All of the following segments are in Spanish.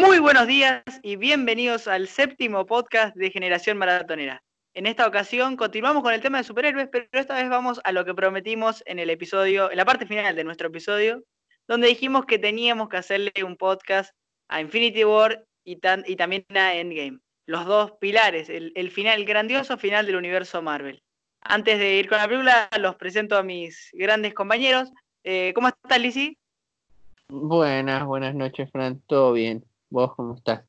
Muy buenos días y bienvenidos al séptimo podcast de Generación Maratonera. En esta ocasión continuamos con el tema de superhéroes, pero esta vez vamos a lo que prometimos en el episodio, en la parte final de nuestro episodio, donde dijimos que teníamos que hacerle un podcast a Infinity War y, y también a Endgame. Los dos pilares, el, final, el grandioso final del universo Marvel. Antes de ir con la película, los presento a mis grandes compañeros. Eh, ¿Cómo estás, Lizzy? Buenas, buenas noches, Fran. ¿Todo bien? ¿Vos cómo estás?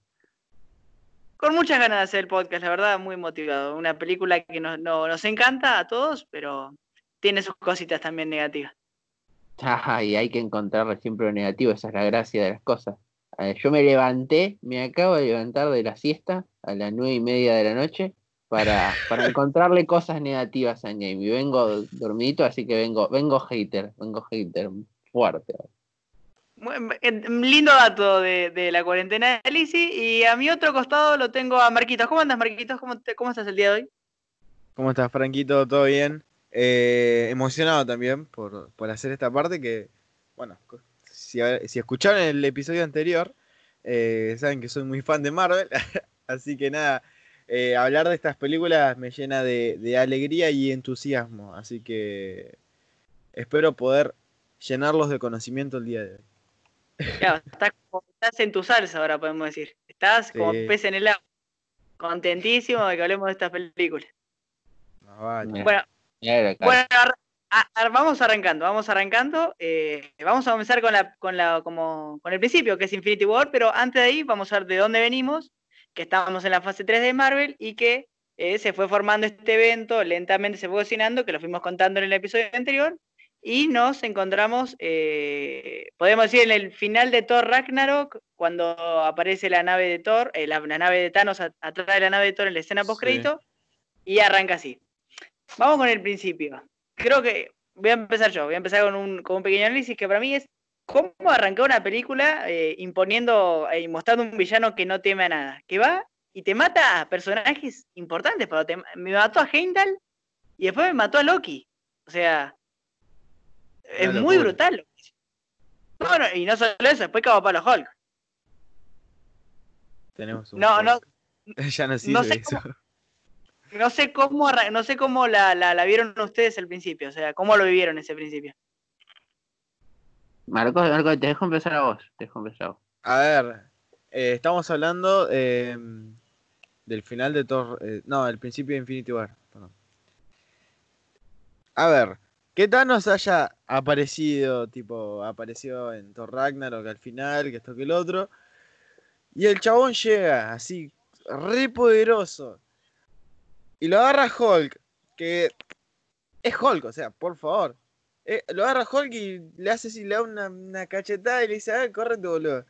Con muchas ganas de hacer el podcast, la verdad, muy motivado. Una película que nos, nos encanta a todos, pero tiene sus cositas también negativas. Ah, y hay que encontrarle siempre lo negativo, esa es la gracia de las cosas. Yo me levanté, me acabo de levantar de la siesta a las nueve y media de la noche para, para encontrarle cosas negativas a Game. Y vengo dormidito, así que vengo, vengo hater, vengo hater fuerte. Lindo dato de, la cuarentena de Lisi. Y a mi otro costado lo tengo a Marquitos. ¿Cómo andas, Marquitos? ¿Cómo, cómo estás el día de hoy? ¿Cómo estás, Franquito? ¿Todo bien? Eh, emocionado también por, hacer esta parte que, bueno, si, si escucharon el episodio anterior, eh, saben que soy muy fan de Marvel. Así que nada, eh, hablar de estas películas me llena de, alegría y entusiasmo. Así que espero poder llenarlos de conocimiento el día de hoy. Estás, en tu salsa ahora, podemos decir. Estás como pez en el agua. Contentísimo de que hablemos de estas películas. Bueno, vamos arrancando, vamos arrancando. Eh, vamos a comenzar con, la, con, la, como, con el principio, que es Infinity War, pero antes de ahí vamos a ver de dónde venimos que estábamos en la fase 3 de Marvel y que eh, se fue formando este evento, lentamente se fue cocinando, que lo fuimos contando en el episodio anterior, y nos encontramos, eh, podemos decir, en el final de Thor Ragnarok, cuando aparece la nave de Thor, eh, la, nave de Thanos atrás de la nave de Thor en la escena post-crédito, y arranca así. Vamos con el principio. Creo que voy a empezar yo, voy a empezar con un, con un pequeño análisis que para mí es cómo arrancar una película eh, imponiendo y mostrando un villano que no teme a nada, que va y te mata a personajes importantes, pero me mató a Heimdall y después me mató a Loki. O sea, es muy brutal. Bueno, y no solo eso, después cago para los Hulk. Tenemos un No, no. ya no sirve sé eso. Cómo, no sé cómo, no sé cómo la, la, la vieron ustedes al principio, o sea, cómo lo vivieron ese principio. Marcos, Marcos, te dejo empezar a vos. Te dejo empezar a vos. A ver, eh, estamos hablando em, del final de Thor. Eh, no, el principio de Infinity War. Perdón. A ver, que Thanos haya aparecido, tipo, apareció en Thor Ragnarok al final, que esto que el otro. Y el chabón llega así, re poderoso. Y lo agarra Hulk, que es Hulk, o sea, por favor. Eh, lo agarra Hulk y le hace así, le da una, cachetada y le dice, ah, corre tu boludo.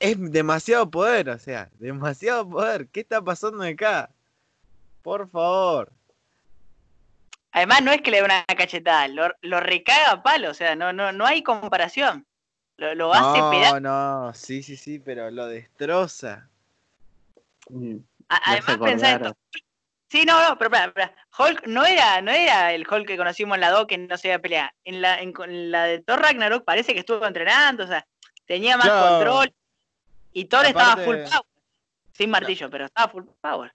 es demasiado poder, o sea, demasiado poder. ¿Qué está pasando acá? Por favor. Además, no es que le dé una cachetada, lo, lo recaga a palo, o sea, no, no, no hay comparación. Lo, lo hace No, no, sí, sí, sí, pero lo destroza. Mm, además, pensá esto. Sí, no, no, pero Hulk no era, no era el Hulk que conocimos en la 2 que no se iba a pelear. En la, en, la de Thor Ragnarok parece que estuvo entrenando, o sea, tenía más control. Y Thor estaba full power. Sin martillo, pero estaba full power.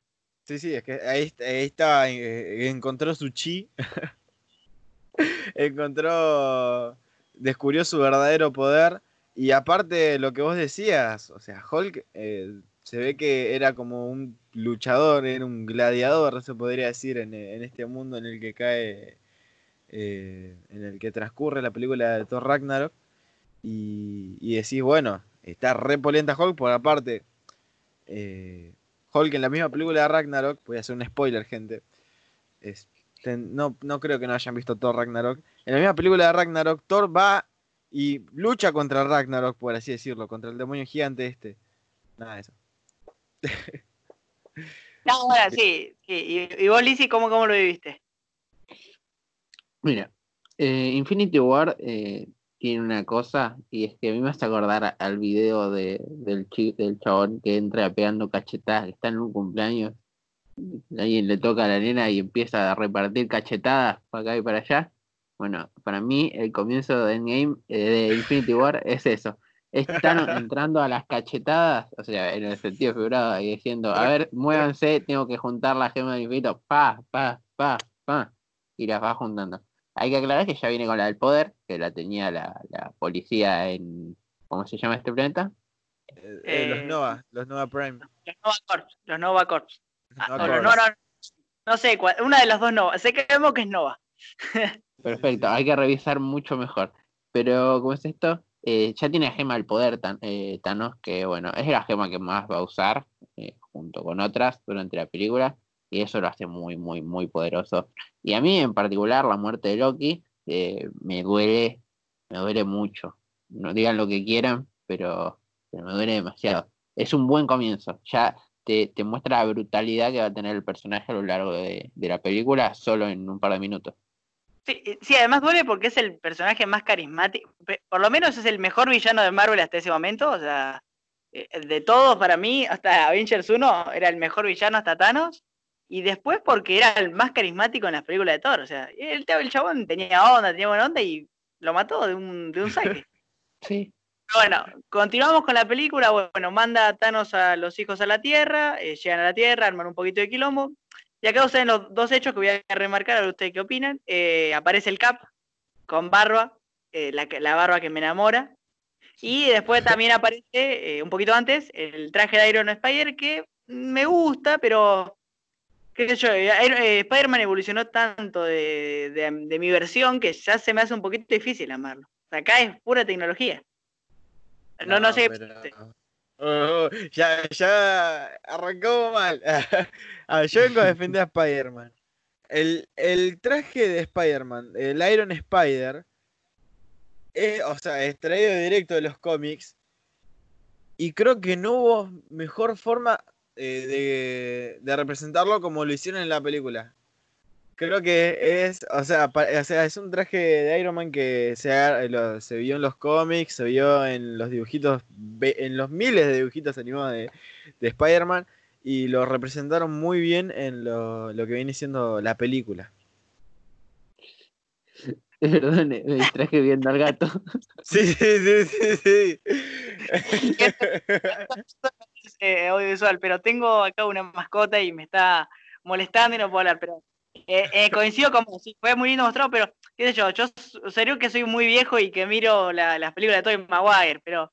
Sí, sí, es que ahí, ahí estaba, eh, encontró su chi. encontró, descubrió su verdadero poder. Y aparte lo que vos decías, o sea, Hulk eh, se ve que era como un luchador, era un gladiador, se podría decir, en, este mundo en el que cae, eh, en el que transcurre la película de Thor Ragnarok. Y, decís, bueno, está re polenta Hulk, por aparte, eh, Hulk en la misma película de Ragnarok, voy a hacer un spoiler, gente. no, no creo que no hayan visto Thor Ragnarok. En la misma película de Ragnarok, Thor va y lucha contra Ragnarok, por así decirlo, contra el demonio gigante este. Nada de eso. no, bueno, sí, ¿Y, vos, Lizzy, cómo, cómo lo viviste? Mira, eh, Infinity War eh, tiene una cosa, y es que a mí me hace acordar al video de, del, del chabón que entra pegando cachetadas, que está en un cumpleaños, alguien le toca a la nena y empieza a repartir cachetadas para acá y para allá. Bueno, para mí el comienzo de Endgame, eh, de Infinity War, es eso. están entrando a las cachetadas, o sea, en el sentido figurado, y diciendo, a ver, muévanse, tengo que juntar la gema del infinito, pa, pa, pa, pa, y las va juntando. Hay que aclarar que ya viene con la del poder, que la tenía la, la policía en, ¿cómo se llama este planeta? Eh, eh, los Eh, Nova, los Nova Prime. Los Nova Corps. Los Nova Corps. Ah, Nova los. Nova- no sé, cuál- una de las dos Nova. Sé que vemos que es Nova. Perfecto, hay que revisar mucho mejor. Pero, ¿cómo es esto? Eh, ya tiene gema del poder Tan- eh, Thanos, que bueno, es la gema que más va a usar eh, junto con otras durante la película, y eso lo hace muy, muy, muy poderoso. Y a mí en particular, la muerte de Loki eh, me duele, me duele mucho. No digan lo que quieran, pero, me duele demasiado. Es un buen comienzo, ya te, te muestra la brutalidad que va a tener el personaje a lo largo de, de la película solo en un par de minutos. Sí, sí, además duele porque es el personaje más carismático. Por lo menos es el mejor villano de Marvel hasta ese momento. O sea, eh, de todos para mí, hasta Avengers 1 era el mejor villano hasta Thanos. Y después porque era el más carismático en las películas de Thor. O sea, el, el chabón tenía onda, tenía buena onda y lo mató de un, de un saque. Sí. Bueno, continuamos con la película. Bueno, manda a Thanos a los hijos a la Tierra, eh, llegan a la Tierra, arman un poquito de quilombo. Y acá ustedes los dos hechos que voy a remarcar, a ver ustedes qué opinan. Eh, aparece el Cap con barba, eh, la, la barba que me enamora. Y después también aparece, un poquito antes, el traje de Iron Spider que me gusta, pero qué yo, eh, eh, Spider-Man evolucionó tanto de, de- de mi versión que ya se me hace un poquito difícil amarlo. Acá es pura tecnología. No, no, sé. qué pero-. Oh, ya, ya arrancó mal. Yo vengo a defender a Spider-Man. El, el traje de Spider-Man, el Iron Spider, es, o sea, extraído directo de los cómics. Y creo que no hubo mejor forma eh, de, de representarlo como lo hicieron en la película. Creo que es, o sea, pa- o sea, es un traje de Iron Man que se, lo- se vio en los cómics, se vio en los dibujitos, en los miles de dibujitos animados de, de Spider-Man y lo representaron muy bien en lo, lo que viene siendo la película. Perdón, me distraje viendo al gato. Sí, sí, sí, sí, sí. eh, audiovisual, pero tengo acá una mascota y me está molestando y no puedo hablar, pero eh, eh, coincido con vos, sí, fue muy lindo mostrado, pero qué sé yo, yo serio que soy muy viejo y que miro la- las películas de Tobey Maguire, pero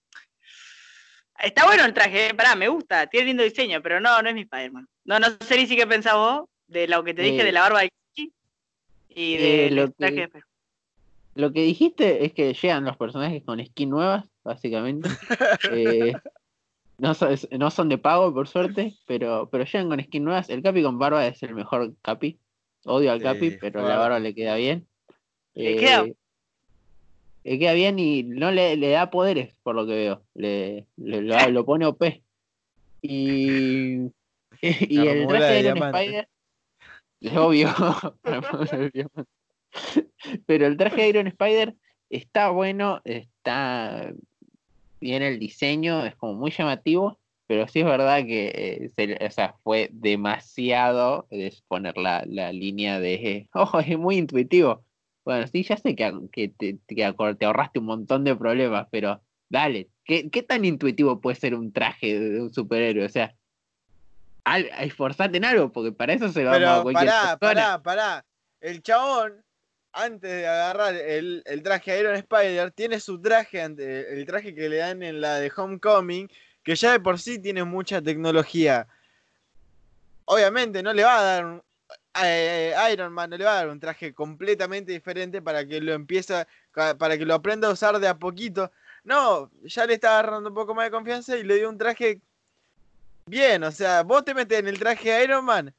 está bueno el traje, eh, pará, me gusta, tiene lindo diseño, pero no, no es mi Spider-Man. No, no sé, Lizzy, qué pensás vos de lo que te dije de la barba de Kiki y del lo traje que- de Lo que dijiste es que llegan los personajes con skin nuevas, básicamente. Eh, no, son, no son de pago, por suerte, pero, pero llegan con skin nuevas. El Capi con barba es el mejor Capi. Odio al Sí, Capi, pero la barba le queda bien. Le queda- Eh, le queda bien y no le, le da poderes, por lo que veo. Le, le- lo, lo pone OP. Y, y el traje de Iron. Spider, es obvio. Pero el traje de Iron Spider está bueno, está bien el diseño, es como muy llamativo, pero sí es verdad que eh, se- o sea, fue demasiado eh, poner la, la línea de, oh, es muy intuitivo. Bueno, sí, ya sé que, que te, que te ahorraste un montón de problemas, pero dale, ¿qué, qué tan intuitivo puede ser un traje de, un superhéroe? O sea, al- esforzate en algo, porque para eso se lo vamos a Pero cualquier pará, persona. pará, pará. El chabón, antes de agarrar el, traje Iron Spider, tiene su traje, el traje que le dan en la de Homecoming, que ya de por sí tiene mucha tecnología. Obviamente no le va a dar un, Iron Man no le va a dar un traje completamente diferente para que lo empiece, para que lo aprenda a usar de a poquito. No, ya le está agarrando un poco más de confianza y le dio un traje bien. O sea, vos te metes en el traje Iron Man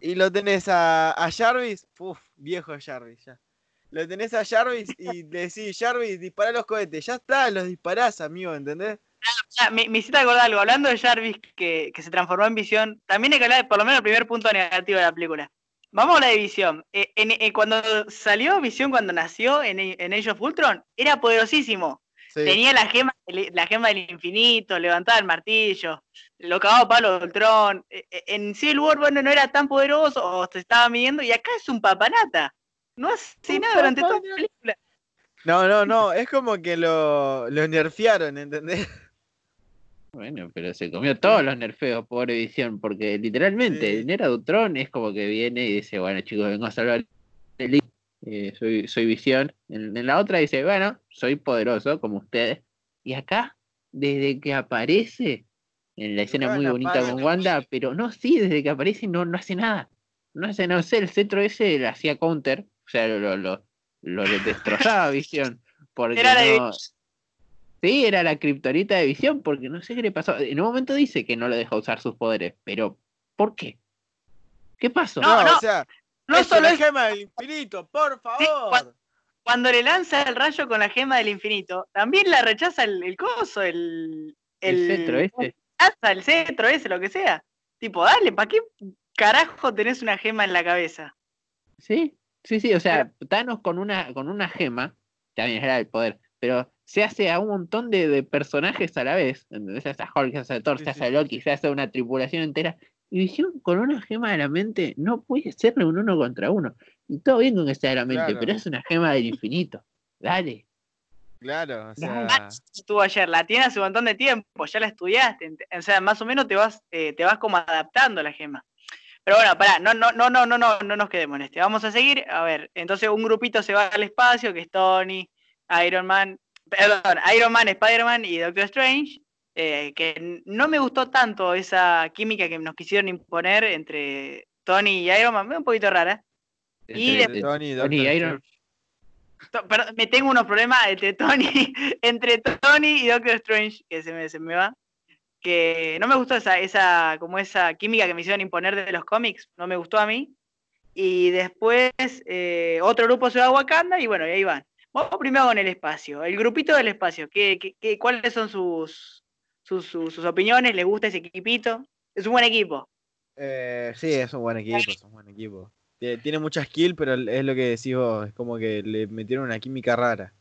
y lo tenés a, a Jarvis, uf, viejo Jarvis ya. Lo tenés a Jarvis y le decís, Jarvis, dispara los cohetes. Ya está, los disparás, amigo, ¿entendés? Ah, me, me hiciste acordar algo, hablando de Jarvis que, que se transformó en visión, también hay que hablar de por lo menos el primer punto negativo de la película. Vamos a la de visión. Eh, en- eh, cuando salió visión, cuando nació en, en Age of Ultron, era poderosísimo. Sí. Tenía la gema, la gema del infinito, levantaba el martillo, lo cagaba palo de Ultron. Eh, eh, En Civil War, bueno, no era tan poderoso, o se estaba midiendo, y acá es un papanata. No hace nada durante toda la película. No, no, no, es como que lo, lo nerfearon, ¿entendés? Bueno, pero se comió todos los nerfeos, pobre visión, porque literalmente, Sí. Nera Dutron es como que viene y dice, bueno chicos, vengo a salvar el eh, soy, soy visión. En, en la otra dice, bueno, soy poderoso como ustedes. Y acá, desde que aparece, en la escena muy bonita con Wanda, pero no, sí, desde que aparece no, no hace nada. No hace nada, no sé, el centro ese le hacía counter, o sea, lo, lo, lo, lo destrozaba visión. Porque Era la Sí, era la kriptonita de visión, porque no sé qué le pasó. En un momento dice que no le deja usar sus poderes, pero ¿por qué? ¿Qué pasó? No, no, o sea, No es solo la es gema del infinito, por favor. cuando le lanza el rayo con la gema del infinito, también la rechaza el, el coso, el. el centro este. lanza, el cetro ese, lo que sea. Tipo, dale, ¿para qué carajo tenés una gema en la cabeza? Sí, sí, sí. O sea, Thanos con una, con una gema, también era el poder, pero se hace a un montón de, de personajes a la vez. ¿entendés? Se hace a Hulk, se hace a Thor, Sí, se hace sí. a Loki, se hace una tripulación entera. Y Visión con una gema de la mente no puede serle un uno contra uno. Y todo bien con que sea de la mente, Claro. pero es una gema del infinito. Dale. Claro, o sea, Estuvo ayer, la tiene hace un montón de tiempo, ya la estudiaste. O sea, más o menos te vas, eh, te vas como adaptando a la gema. Pero bueno, pará, no, no, no, no, no, no, no nos quedemos en este. Vamos a seguir. A ver, entonces un grupito se va al espacio, que es Tony, Iron Man, perdón, Iron Man, Spider-Man y Doctor Strange. Eh, que no me gustó tanto esa química que nos quisieron imponer entre Tony y Iron Man, un poquito rara. Y Tony, Tony y Doctor Iron- To- Perdón, me tengo unos problemas entre Tony, entre Tony y Doctor Strange, que se me, se me va. Que no me gustó esa, esa, como esa química que me hicieron imponer de los cómics, no me gustó a mí. Y después eh, otro grupo se va a Wakanda y bueno, y ahí van. Vamos primero con el espacio, el grupito del espacio. ¿qué, qué, qué- cuáles son sus, sus, sus, sus opiniones? ¿Les gusta ese equipito? Es un buen equipo. Eh, sí, es un buen equipo, es un buen equipo. Tie- Tiene mucha skill, pero es lo que decís vos, es como que le metieron una química rara.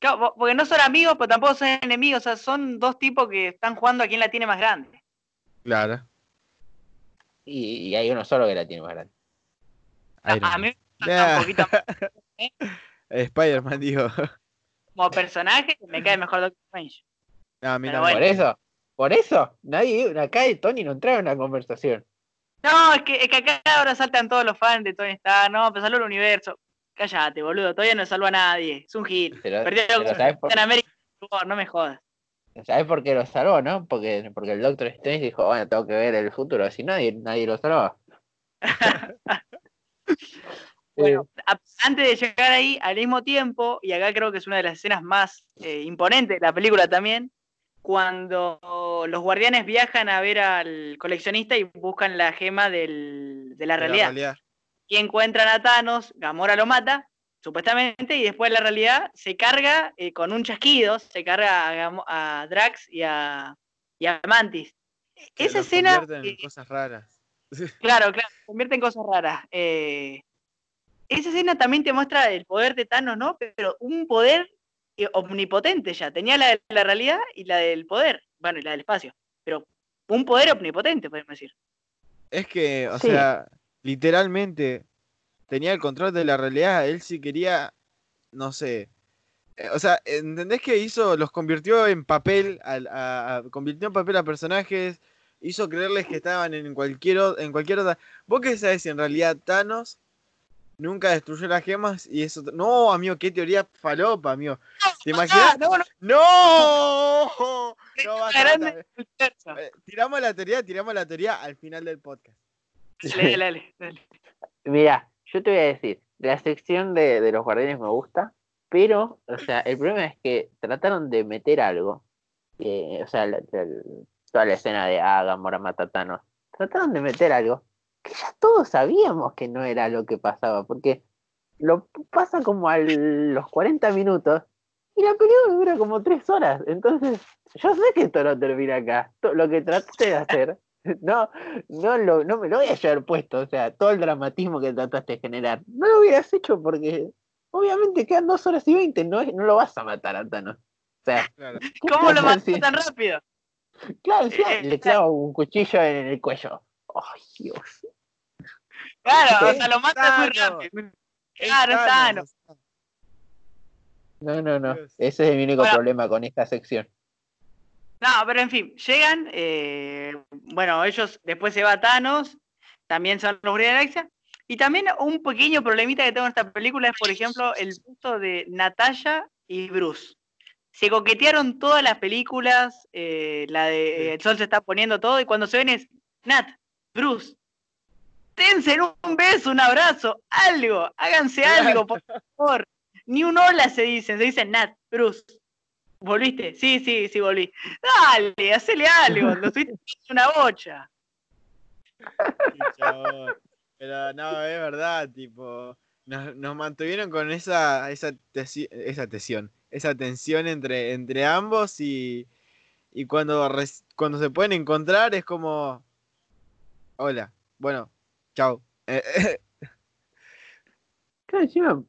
Claro, po- porque no son amigos, pero tampoco son enemigos. O sea, son dos tipos que están jugando a quién la tiene más grande. Claro. Y, y hay uno solo que la tiene más grande. A- Iron a mí me gusta Nah. un poquito Spider-Man, digo. como personaje, me cae mejor Doctor Strange. No, a mí Pero también. Por eso, por eso, nadie, acá de Tony no entraba en la conversación. No, es que, es que acá ahora saltan todos los fans de Tony Stark. No, pero salvó el universo. Cállate, boludo. Todavía no salvó a nadie. Es un hit. Pero, Perdió pero con ¿sabes, por, en América. No me jodas. ¿sabes por qué lo salvó, no? Porque, porque el Doctor Strange dijo, bueno, tengo que ver el futuro, si nadie, nadie lo salvaba. Bueno, antes de llegar ahí, al mismo tiempo, y acá creo que es una de las escenas más eh, imponentes de la película también, cuando los guardianes viajan a ver al coleccionista y buscan la gema del- de la De la realidad. y encuentran a Thanos, Gamora lo mata, supuestamente, y después la realidad se carga eh, con un chasquido, se carga a, Drax y a, y a Mantis. Que Esa escena, eh, cosas raras. claro, claro, se convierte en cosas raras. Eh, esa escena también te muestra el poder de Thanos, ¿no? Pero un poder omnipotente ya. Tenía la de la realidad y la del poder, bueno, y la del espacio, pero un poder omnipotente, podemos decir. Es que, o Sí. sea, literalmente tenía el control de la realidad. Él sí quería, no sé. eh, O sea, ¿entendés que hizo? Los convirtió en papel, al- a- a- convirtió en papel a personajes, hizo creerles que estaban en cualquier, en cualquier otra. ¿Vos qué sabés si en realidad Thanos nunca destruyó las gemas y eso? No, amigo, qué teoría falopa, amigo. ¿Te imaginas? No, no. Eh, Tiramos la teoría, tiramos la teoría al final del podcast. Dale, dale, dale. Mira, yo te voy a decir, la sección de, de los guardianes me gusta, pero, o sea, el problema es que trataron de meter algo, eh, o sea, la- la- toda la escena de ah, Gamora mata a Thanos, trataron de meter algo que ya todos sabíamos que no era lo que pasaba, porque lo pasa como a los 40 minutos y la película dura como 3 horas, entonces yo sé que esto no termina acá, lo que traté de hacer no, no, lo, no me lo voy a haber puesto, o sea, todo el dramatismo que trataste de generar, no lo hubieras hecho porque obviamente quedan dos horas y veinte, no, es- no lo vas a matar a Thanos. O sea, Claro. ¿qué ¿Cómo lo mató tan rápido? Claro, encima Eh, le clavo un cuchillo en el cuello. Ay, Dios. Claro, o sea, lo mata muy rápido. Claro. No, no, no. Ese es mi único Bueno. problema con esta sección. No, pero en fin, llegan, eh, bueno, ellos después se va Thanos, también son los Guardianes de la Galaxia, y también un pequeño problemita que tengo en esta película es, por ejemplo, el gusto de Natalia y Bruce. Se coquetearon todas las películas, eh, la de. El Sol se está poniendo todo, y cuando se ven es Nat, Bruce, dense un beso, un abrazo, algo, háganse algo, por favor. Ni un hola se dicen, se dicen Nat, Bruce. ¿Volviste? Sí, sí, sí, volví. Dale, hacele algo, lo estuviste en una bocha. Pero no, es verdad, tipo, nos, nos mantuvieron con esa, esa, tesi- esa tensión, esa tensión entre, entre ambos y, y cuando, res- cuando se pueden encontrar es como, hola, bueno, chao. Eh, eh, Claro, encima,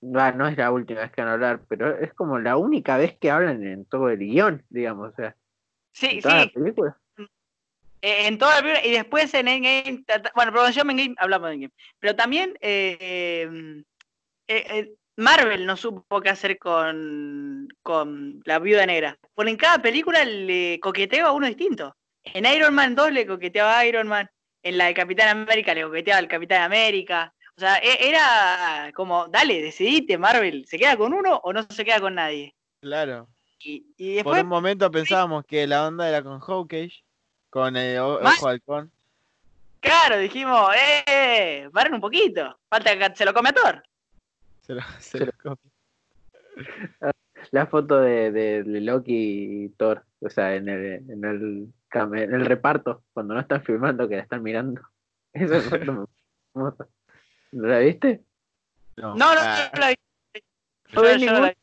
no, no es la última vez que van a hablar, pero es como la única vez que hablan en todo el guion, digamos, o sea, Sí, en toda sí, la película. eh, en toda la película, y después en Endgame, bueno, pero yo en Endgame hablamos de Endgame, pero también eh, eh, Marvel no supo qué hacer con, con la Viuda Negra, porque en cada película le coqueteaba a uno distinto. En Iron Man 2 le coqueteaba a Iron Man, en la de Capitán América le coqueteaba al Capitán América, o sea, e- era como, dale, decidite Marvel, ¿se queda con uno o no se queda con nadie? claro, Y, y por un momento pensábamos que la onda era con Hawkeye, con el Más- Ojo Halcón. Claro, dijimos, eh, paren un poquito. Falta que se lo come a Thor. Se lo- se Se lo copia. La foto de, de- de Loki y Thor, o sea, en el, en el reparto, cuando no están filmando, que la están mirando. Foto me- hermosa. ¿No la viste? No, no, Ah, no la vi. No Yo- yo no la vi.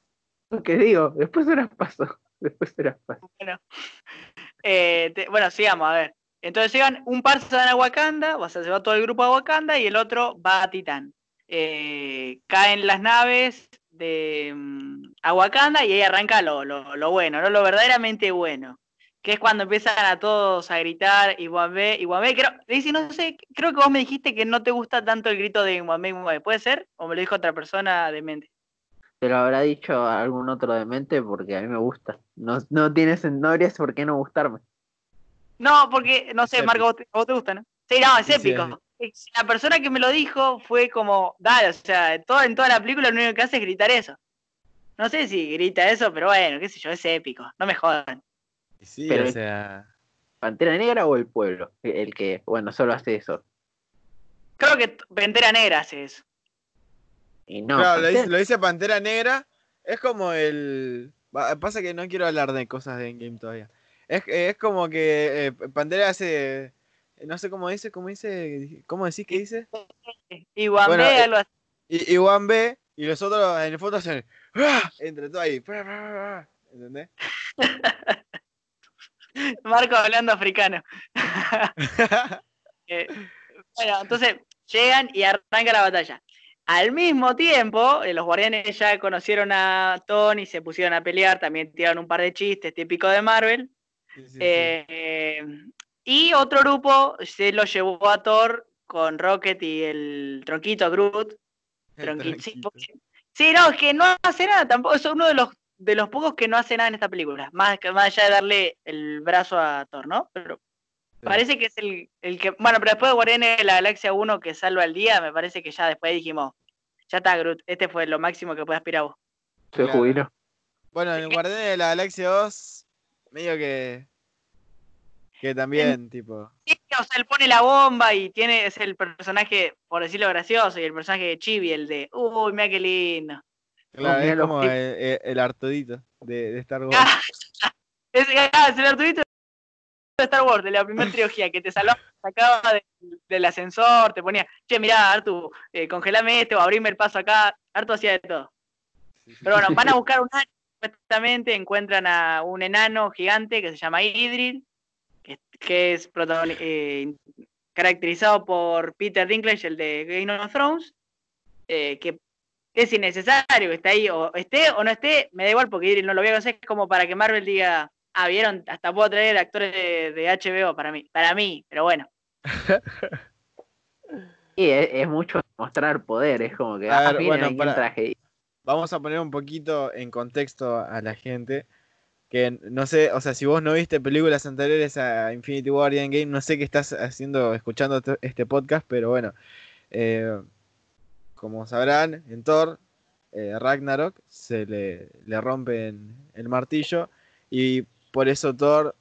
Lo que digo, después se las paso. Después se las paso. Bueno, Eh, te- bueno, sigamos, a ver. Entonces llegan, un par se van a Wakanda, o sea, se va todo el grupo a Wakanda y el otro va a Titán. Eh, caen las naves de mm, a Wakanda y ahí arranca lo, lo, lo bueno, ¿no? Lo verdaderamente bueno. Que es cuando empiezan a todos a gritar Iwambe, Iwambe, creo, Daisy, no sé, creo que vos me dijiste que no te gusta tanto el grito de Iwambe, Iwambe, ¿puede ser? ¿O me lo dijo otra persona de mente? Te lo habrá dicho algún otro demente porque a mí me gusta. No, no tienes, no habrías por qué no gustarme. No, porque, no sé, Marco, vos te, vos te gusta, ¿no? Sí, no, es Sí, sí, épico. La persona que me lo dijo fue como, dale, o sea, todo, en toda la película lo único que hace es gritar eso. No sé si grita eso, pero bueno, qué sé yo, es épico, no me jodan. Sí, Pero- o sea, ¿Pantera Negra o el pueblo? El que, bueno, solo hace eso. Creo que Pantera Negra hace eso. Y no, claro, lo dice, lo dice Pantera Negra, es como el... Pasa que no quiero hablar de cosas de Endgame todavía. Es, es como que eh, Pantera hace... No sé cómo dice, cómo dice, ¿cómo decís que dice? Y Guambé, Bueno, eh, algo así. Y, y One B y los otros en el fondo hacen... ¡Ah! Entre todo ahí. ¿Entendés? Marco hablando africano. Eh, bueno, entonces llegan y arranca la batalla. Al mismo tiempo, eh, los guardianes ya conocieron a Tony, se pusieron a pelear, también tiraron un par de chistes típicos de Marvel. Sí, sí, sí. Eh, y otro grupo se lo llevó a Thor con Rocket y el tronquito Groot. Tronquito, sí, no, es que no hace nada tampoco. Es uno de los, de los pocos que no hace nada en esta película. Más, que- más allá de darle el brazo a Thor, ¿no? Pero parece que es el, el que. Bueno, pero después de Guardianes de la Galaxia 1 que salva el día, me parece que ya después dijimos. Ya está, Groot. Este fue lo máximo que puede aspirar vos. se Claro. jubiló. Bueno, en el Guardián de la Galaxia 2, medio que. Que también, tipo. Sí, o sea, él pone la bomba y tiene, es el personaje, por decirlo gracioso, y el personaje de Chibi, el de, uy, mira qué lindo. Claro, es como clips. el, el- el Artudito de, de Star Wars. Ah, es, ah, es el Arturito de Star Wars, de la primera trilogía, que te salvaba, sacaba del, del ascensor, te ponía, che, mirá, Artu, eh, congelame esto, abrime el paso acá. Artu hacía de todo. Pero bueno, van a buscar un año, supuestamente encuentran a un enano gigante que se llama Idril, que, que es eh, caracterizado por Peter Dinklage, el de Game of Thrones, eh, que es innecesario que esté ahí, o esté o no esté, me da igual porque no lo voy a conocer, es como para que Marvel diga, ah, vieron, hasta puedo traer actores de, de HBO para mí, para mí, pero bueno. Y es, es mucho mostrar poder, es como que, A ah, ver, bueno, para- traje. vamos a poner un poquito en contexto a la gente. Que no sé, o sea, si vos no viste películas anteriores a Infinity War y Endgame, no sé qué estás haciendo, escuchando este- este podcast, pero bueno. eh, como sabrán, en Thor, eh, Ragnarok se le, le rompen el martillo y por eso Thor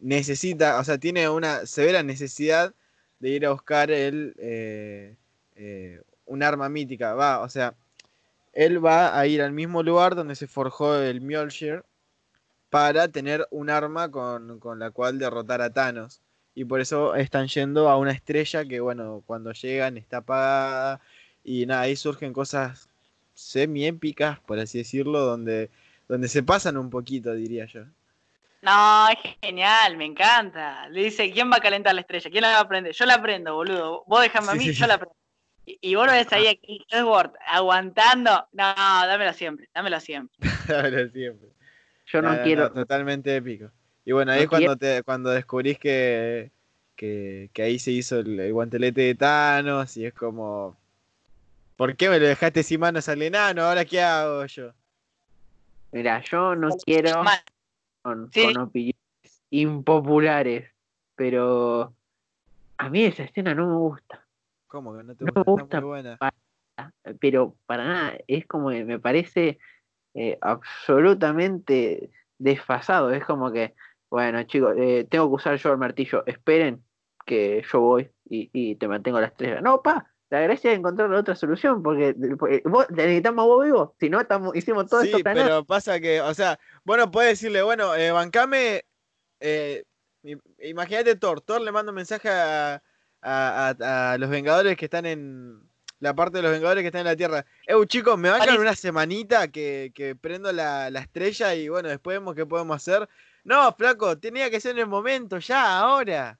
necesita, o sea, tiene una severa necesidad de ir a buscar el, eh, eh, un arma mítica. Va, o sea, él va a ir al mismo lugar donde se forjó el Mjolnir para tener un arma con, con la cual derrotar a Thanos. Y por eso están yendo a una estrella que, bueno, cuando llegan está apagada. Y nada, ahí surgen cosas semi-épicas, por así decirlo, donde, donde se pasan un poquito, diría yo. No, es genial, me encanta. Le dice, ¿quién va a calentar la estrella? ¿Quién la va a prender? Yo la prendo, boludo. Vos déjame a mí, sí, yo sí. la prendo. Y, y vos lo ves ahí, aquí, Edward, aguantando. No, dámelo siempre, dámelo siempre. Pero siempre. Yo no, No, no, quiero. no, totalmente épico. Y bueno, ahí No es cuando, te, cuando descubrís que, que, que ahí se hizo el, el guantelete de Thanos y es como... ¿Por qué me lo dejaste sin manos al enano? ¿Ahora qué hago yo? Mira, yo no quiero con, Sí. con opiniones impopulares, pero a mí esa escena no me gusta. ¿Cómo que no te No gusta? me Está gusta. muy buena. Pero para nada, es como que me parece eh, absolutamente desfasado. Es como que, bueno, chicos, eh, tengo que usar yo el martillo. Esperen que yo voy y, y te mantengo la estrella. No, pa, la gracia es encontrar la otra solución, porque, porque vos necesitamos a vos vivo. Si no, estamos, hicimos todo Sí, esto para nada. pero pasa que, o sea, bueno, puedes decirle, bueno, eh, bancame, eh, imagínate Thor, Thor le manda un mensaje a, a- a- a los Vengadores que están en, la parte de los Vengadores que están en la Tierra. Eu, chicos, me bancan una semanita que, que prendo la, la estrella y bueno, después vemos qué podemos hacer. No, flaco, tenía que ser en el momento, ya, ahora.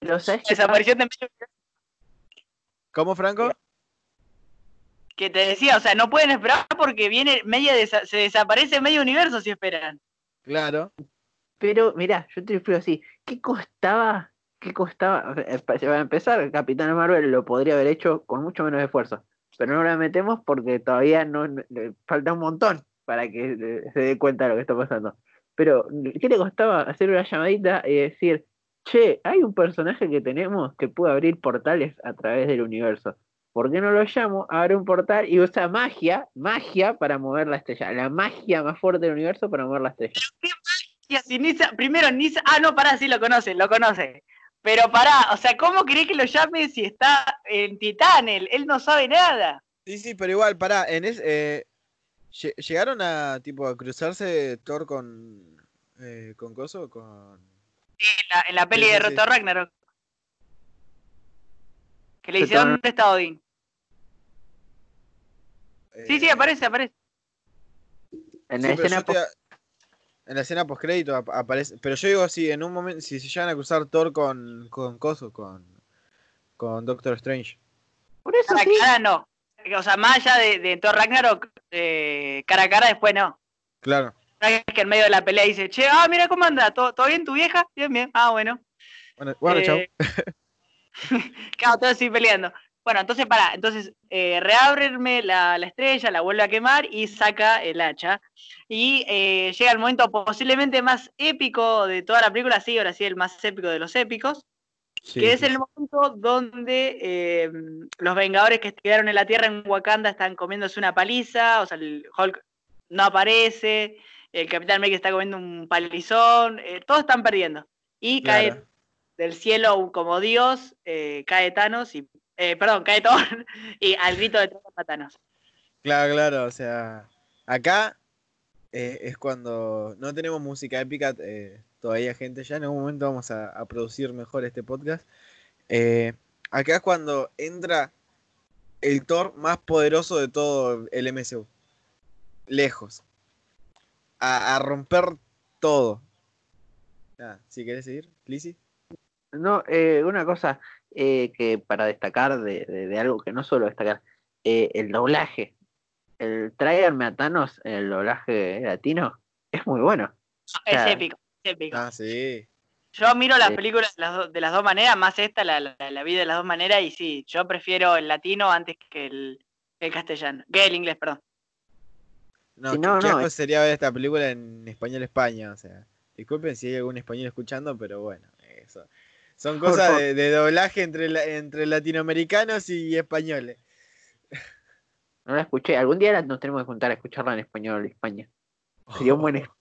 Pero ¿sabes qué pasa? ¿Cómo, Franco? que te decía, o sea, no pueden esperar porque viene media desa- se desaparece medio universo si esperan. Claro. Pero mirá, yo te explico así. ¿Qué costaba? ¿Qué costaba? O sea, eh, pa- Para empezar, Capitán Marvel lo podría haber hecho con mucho menos esfuerzo. Pero no la metemos porque todavía no, falta un montón para que eh, se dé cuenta de lo que está pasando. Pero, ¿qué le costaba hacer una llamadita y decir, che, hay un personaje que tenemos que puede abrir portales a través del universo? ¿Por qué no lo llamo? Abre un portal y usa magia, magia para mover la estrella. La magia más fuerte del universo para mover la estrella. Y así, ni sa- primero, ni sa- ah, no, pará, sí lo conoce, lo conoce. Pero pará, o sea, ¿cómo querés que lo llame si está en Titán? Él, él no sabe nada. Sí, sí, pero igual, pará, en es, eh, lle- ¿llegaron a tipo a cruzarse Thor con eh, con Coso? Con En la, en la peli Sí, de sí. Thor Ragnarok. Que le dice, ¿dónde está Odín? Sí, sí, eh, aparece, aparece. En la escena en la escena post crédito aparece, pero yo digo si en un momento si se llegan a cruzar Thor con con Coso, con con Doctor Strange. Por eso Cara a sí. cara no. O sea, más allá de, de Thor Ragnarok, eh, cara a cara después no. Claro. Que en medio de la pelea dice, che, ah, mira cómo anda, ¿todo, todo bien tu vieja? Bien, bien. Ah, bueno. Bueno, bueno. Eh, claro, todos así peleando. Bueno, entonces para, entonces eh, reábreme la, la estrella, la vuelve a quemar y saca el hacha. Y eh, llega el momento posiblemente más épico de toda la película, sí, ahora sí, el más épico de los épicos, Sí, que es el momento donde eh, los Vengadores que quedaron en la Tierra en Wakanda están comiéndose una paliza, o sea, el Hulk no aparece, el Capitán América está comiendo un palizón, eh, todos están perdiendo. Y cae del cielo como Dios, eh, cae Thanos y. eh, perdón, cae Thor y al grito de Thanos. Claro, claro, o sea, acá es cuando no tenemos música épica todavía, gente, ya en algún momento vamos a, a producir mejor este podcast. Acá es cuando entra el Thor más poderoso de todo el MCU. Lejos. A, a romper todo. Ah, si querés seguir, Lizzy. No, eh, una cosa eh, que para destacar de, de- de algo que no suelo destacar, eh, el doblaje. El tráiganme a Thanos en el doblaje latino es muy bueno. Es épico, es épico. Ah, sí. Yo miro las películas de las, do- de las dos maneras, más esta, la, la, la vi de las dos maneras, y sí, yo prefiero el latino antes que el, que el castellano, que el inglés, perdón. No, qué- no, no, es- sería ver esta película en español España, o sea. Disculpen si hay algún español escuchando, pero bueno, eso. Son cosas de, de doblaje entre, la- entre latinoamericanos y españoles. No la escuché. Algún día nos tenemos que juntar a escucharla en español España. Sería un buen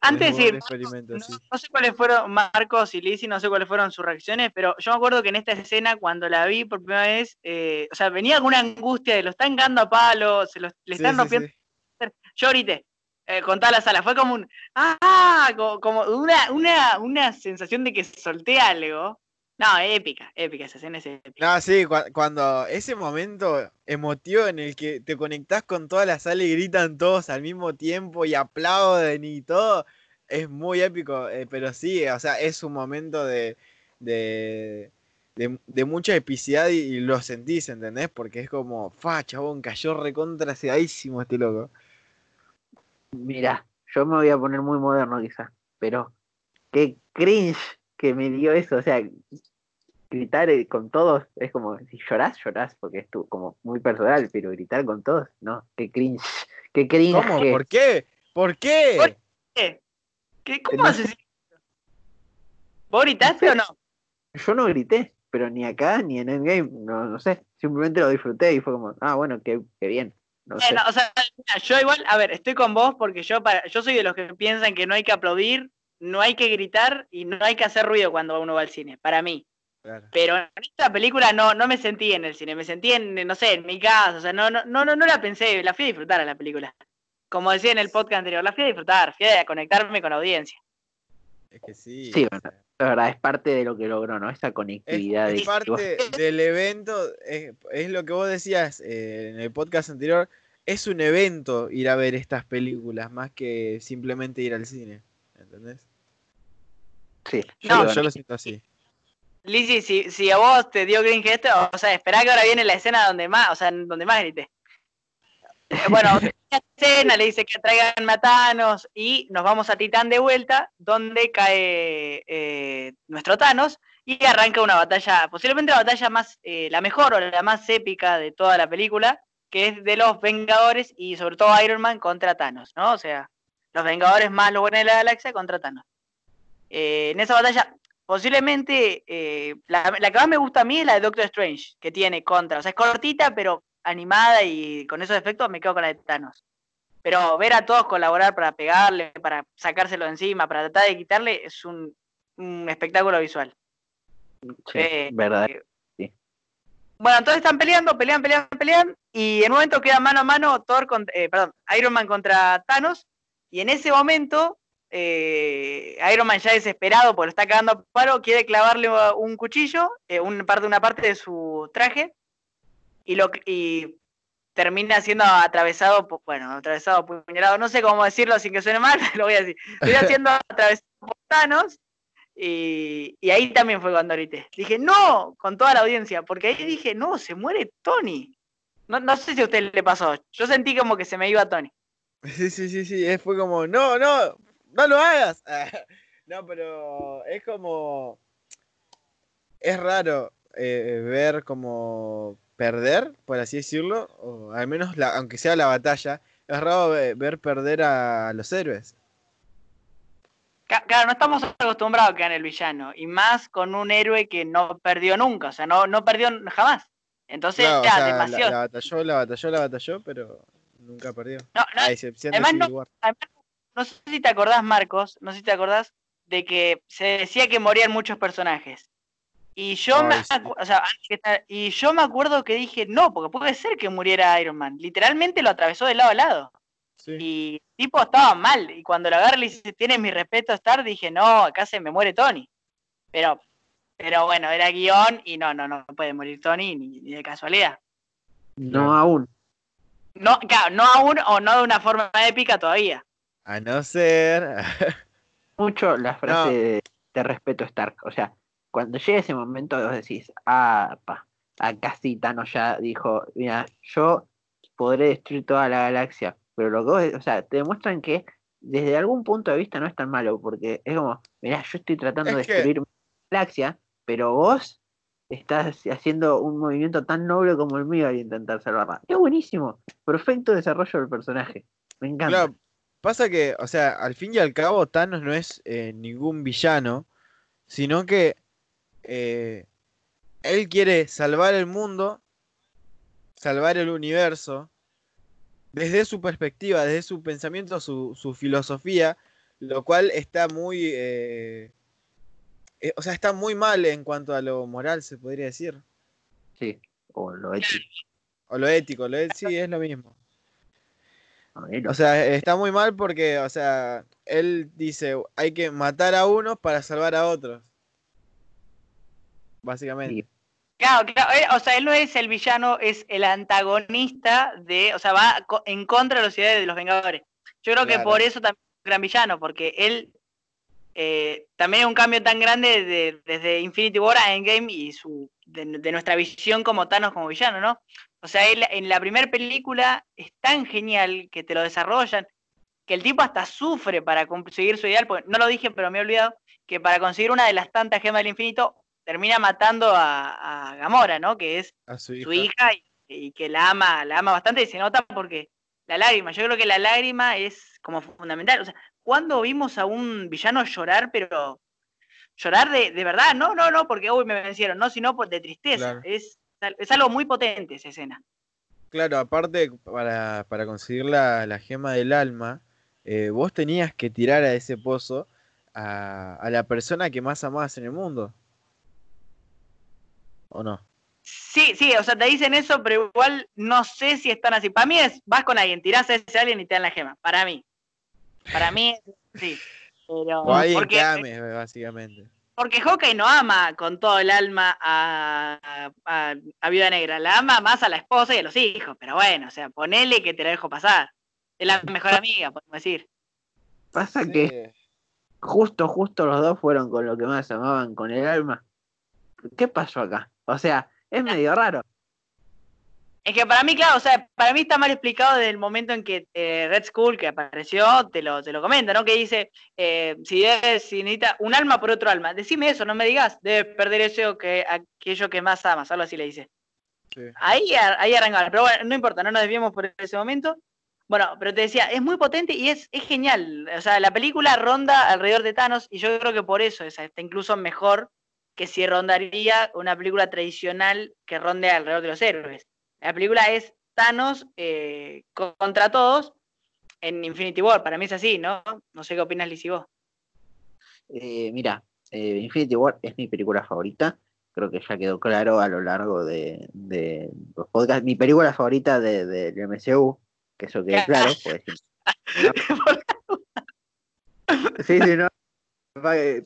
Antes Es de experimento, no, sí. no sé cuáles fueron, Marcos y Lizzy, no sé cuáles fueron sus reacciones, pero yo me acuerdo que en esta escena, cuando la vi por primera vez, eh, o sea, venía con una angustia de lo están cagando a palos, se los, le están sí, rompiendo. sí. Yo grité, eh, con toda la sala, fue como un, ¡ah! Como, como una, una, una sensación de que solté algo. No, épica, épica, esa escena es épica. No, sí, cua- cuando ese momento emotivo en el que te conectás con toda la sala y gritan todos al mismo tiempo y aplauden y todo, es muy épico. eh, pero sí, o sea, es un momento de, de, de, de mucha epicidad y, y lo sentís, ¿entendés? Porque es como, fa, chabón, cayó recontra sedadísimo este loco. Mirá, yo me voy a poner muy moderno quizás, pero qué cringe que me dio eso. O sea, gritar eh, con todos es como, si llorás, llorás, porque es tu, como muy personal, pero gritar con todos, no, qué cringe, qué cringe. ¿Cómo? que- ¿Por qué? ¿Por qué? ¿Por ¿Qué? ¿Qué- ¿Cómo No haces eso? ¿Vos gritaste o no? Yo no grité, pero ni acá ni en Endgame, no, no sé, simplemente lo disfruté y fue como, ah, bueno, qué, qué bien. No sé. O sea, mira, yo igual, a ver, estoy con vos porque yo para, yo soy de los que piensan que no hay que aplaudir, no hay que gritar y no hay que hacer ruido cuando uno va al cine, para mí. Claro. Pero en esta película no, no me sentí en el cine, me sentí en, no sé, en mi casa, o sea, no, no, no, no, no la pensé, la fui a disfrutar a la película. Como decía en el podcast anterior, la fui a disfrutar, fui a conectarme con la audiencia. Es que sí. Sí, bueno. La verdad, es parte de lo que logró, ¿no? Esa Es, conectividad. es de- parte del evento, es, es lo que vos decías eh, en el podcast anterior, es un evento ir a ver estas películas más que simplemente ir al cine, ¿entendés? Sí, Yo, No, yo lo siento así. Lizzy, si, si a vos te dio cringe esto, o sea, esperá que ahora viene la escena donde más, o sea, donde más grité. Eh, Bueno, la escena le dice que traigan matanos y nos vamos a Titán de vuelta, donde cae eh, nuestro Thanos y arranca una batalla, posiblemente la batalla más, eh, la mejor o la más épica de toda la película, que es de los Vengadores y sobre todo Iron Man contra Thanos, ¿no? O sea, los Vengadores más los buenos de la galaxia contra Thanos. Eh, en esa batalla, posiblemente eh, la, la que más me gusta a mí es la de Doctor Strange, que tiene contra. O sea, es cortita, pero animada y con esos efectos me quedo con la de Thanos. Pero ver a todos colaborar para pegarle, para sacárselo de encima, para tratar de quitarle, es un, un espectáculo visual. sí, eh, verdad. Bueno, entonces están peleando, pelean, pelean, pelean, y en un momento queda mano a mano Thor con- eh, perdón, Iron Man contra Thanos, y en ese momento eh, Iron Man ya desesperado porque lo está cagando a paro, quiere clavarle un cuchillo, eh, un parte, una parte de su traje, y lo y termina siendo atravesado, bueno, atravesado, puñalado, no sé cómo decirlo sin que suene mal, lo voy a decir, termina siendo atravesado por Thanos, y, y ahí también fue cuando grité. Dije, no, con toda la audiencia, porque ahí dije, no, se muere Tony. No, no sé si a usted le pasó. Yo sentí como que se me iba Tony. Sí, sí, sí, sí, es- fue como, no, no, no lo hagas. No, pero es como, es raro eh, ver como perder, por así decirlo, o al menos, la, aunque sea la batalla, es raro ve- ver perder a los héroes. Claro, no estamos acostumbrados a que gane el villano, y más con un héroe que no perdió nunca, o sea, no, no perdió jamás. Entonces, Claro, o ya, sea, la, demasiado. la batalló, la batalló, la batalló, pero nunca perdió. No, no, A excepción de además Civil no- War. No sé si te acordás, Marcos, no sé si te acordás de que se decía que morían muchos personajes. Y yo, me, sí. o sea, y yo me acuerdo que dije, no, porque puede ser que muriera Iron Man. Literalmente lo atravesó de lado a lado. Sí. Y el tipo estaba mal. Y cuando lo agarré y le dice, tienes mi respeto, Star, dije, no, acá se me muere Tony. Pero, pero bueno, era guion y no, no, no puede morir Tony ni, ni de casualidad. No aún. No, claro, no aún o no de una forma épica todavía. A no ser. Mucho la frase No. de te respeto Stark. O sea, cuando llega ese momento vos decís, ah, pa, acá sí Thanos ya dijo, mira, yo podré destruir toda la galaxia. Pero lo que vos, o sea, te demuestran que desde algún punto de vista no es tan malo, porque es como, mira, yo estoy tratando Es de que- destruir mi galaxia, pero vos está haciendo un movimiento tan noble como el mío al intentar salvarla. Es buenísimo. Perfecto desarrollo del personaje. Me encanta. Claro, pasa que, o sea, al fin y al cabo, Thanos no es eh, ningún villano, sino que eh, él quiere salvar el mundo, salvar el universo, desde su perspectiva, desde su pensamiento, su, su filosofía, lo cual está muy, eh, eh, o sea, está muy mal en cuanto a lo moral, se podría decir. Sí, o lo ético. O lo ético, lo é- sí, es lo mismo. O sea, está muy mal porque, o sea, él dice, hay que matar a unos para salvar a otros. Básicamente. Claro, claro, eh, o sea, él no es el villano, es el antagonista de, o sea, va en contra de los ideales de los Vengadores. Yo creo que por eso también es un gran villano, porque él eh, también es un cambio tan grande de- desde Infinity War a Endgame y su, de, de nuestra visión como Thanos como villano, ¿no? O sea, él en la primera película es tan genial que te lo desarrollan, que el tipo hasta sufre para conseguir su ideal, porque no lo dije, pero me he olvidado, que para conseguir una de las tantas gemas del infinito termina matando a, a Gamora, ¿no? Que es su hija. su hija y, y que la ama, la ama bastante y se nota porque la lágrima, yo creo que la lágrima es como fundamental. O sea, ¿cuándo vimos a un villano llorar, pero llorar de, de verdad? No, no, no, porque uy, me vencieron, no, sino por- de tristeza. Claro. Es, es algo muy potente esa escena. Claro, aparte, para, para conseguir la, la gema del alma, eh, vos tenías que tirar a ese pozo a, a la persona que más amabas en el mundo. ¿O no? Sí, sí, o sea, te dicen eso, pero igual no sé si están así. Para mí es, vas con alguien, tirás a ese alguien y te dan la gema. Para mí. Para mí, sí. Pero, O alguien porque, que ames, básicamente. Porque Hawkeye no ama con todo el alma a, a, a Viuda Negra, la ama más a la esposa y a los hijos. Pero bueno, o sea, ponele que te la dejo pasar. Es la mejor amiga, podemos decir. pasa que justo, justo los dos fueron con lo que más amaban con el alma. ¿Qué pasó acá? O sea, es medio raro. Es que para mí, claro, o sea, para mí está mal explicado desde el momento en que eh, Red Skull, que apareció, te lo, te lo comenta, ¿no? Que dice, eh, si, necesita un alma por otro alma, decime eso, no me digas, debes perder eso que aquello que más amas, algo así le dice. Sí. Ahí, ahí arrancaba, pero bueno, no importa, no nos desviemos por ese momento. Bueno, pero te decía, es muy potente y es, es genial. O sea, la película ronda alrededor de Thanos y yo creo que por eso es está incluso mejor que si rondaría una película tradicional que ronde alrededor de los héroes. La película es Thanos eh, co- contra todos en Infinity War. Para mí es así, ¿no? No sé qué opinas, Liz, y vos. Eh, mira, eh, Infinity War es mi película favorita. Creo que ya quedó claro a lo largo de, de los podcasts. Mi película favorita de- del MCU, que eso quede claro. Pues, sí, sí, no.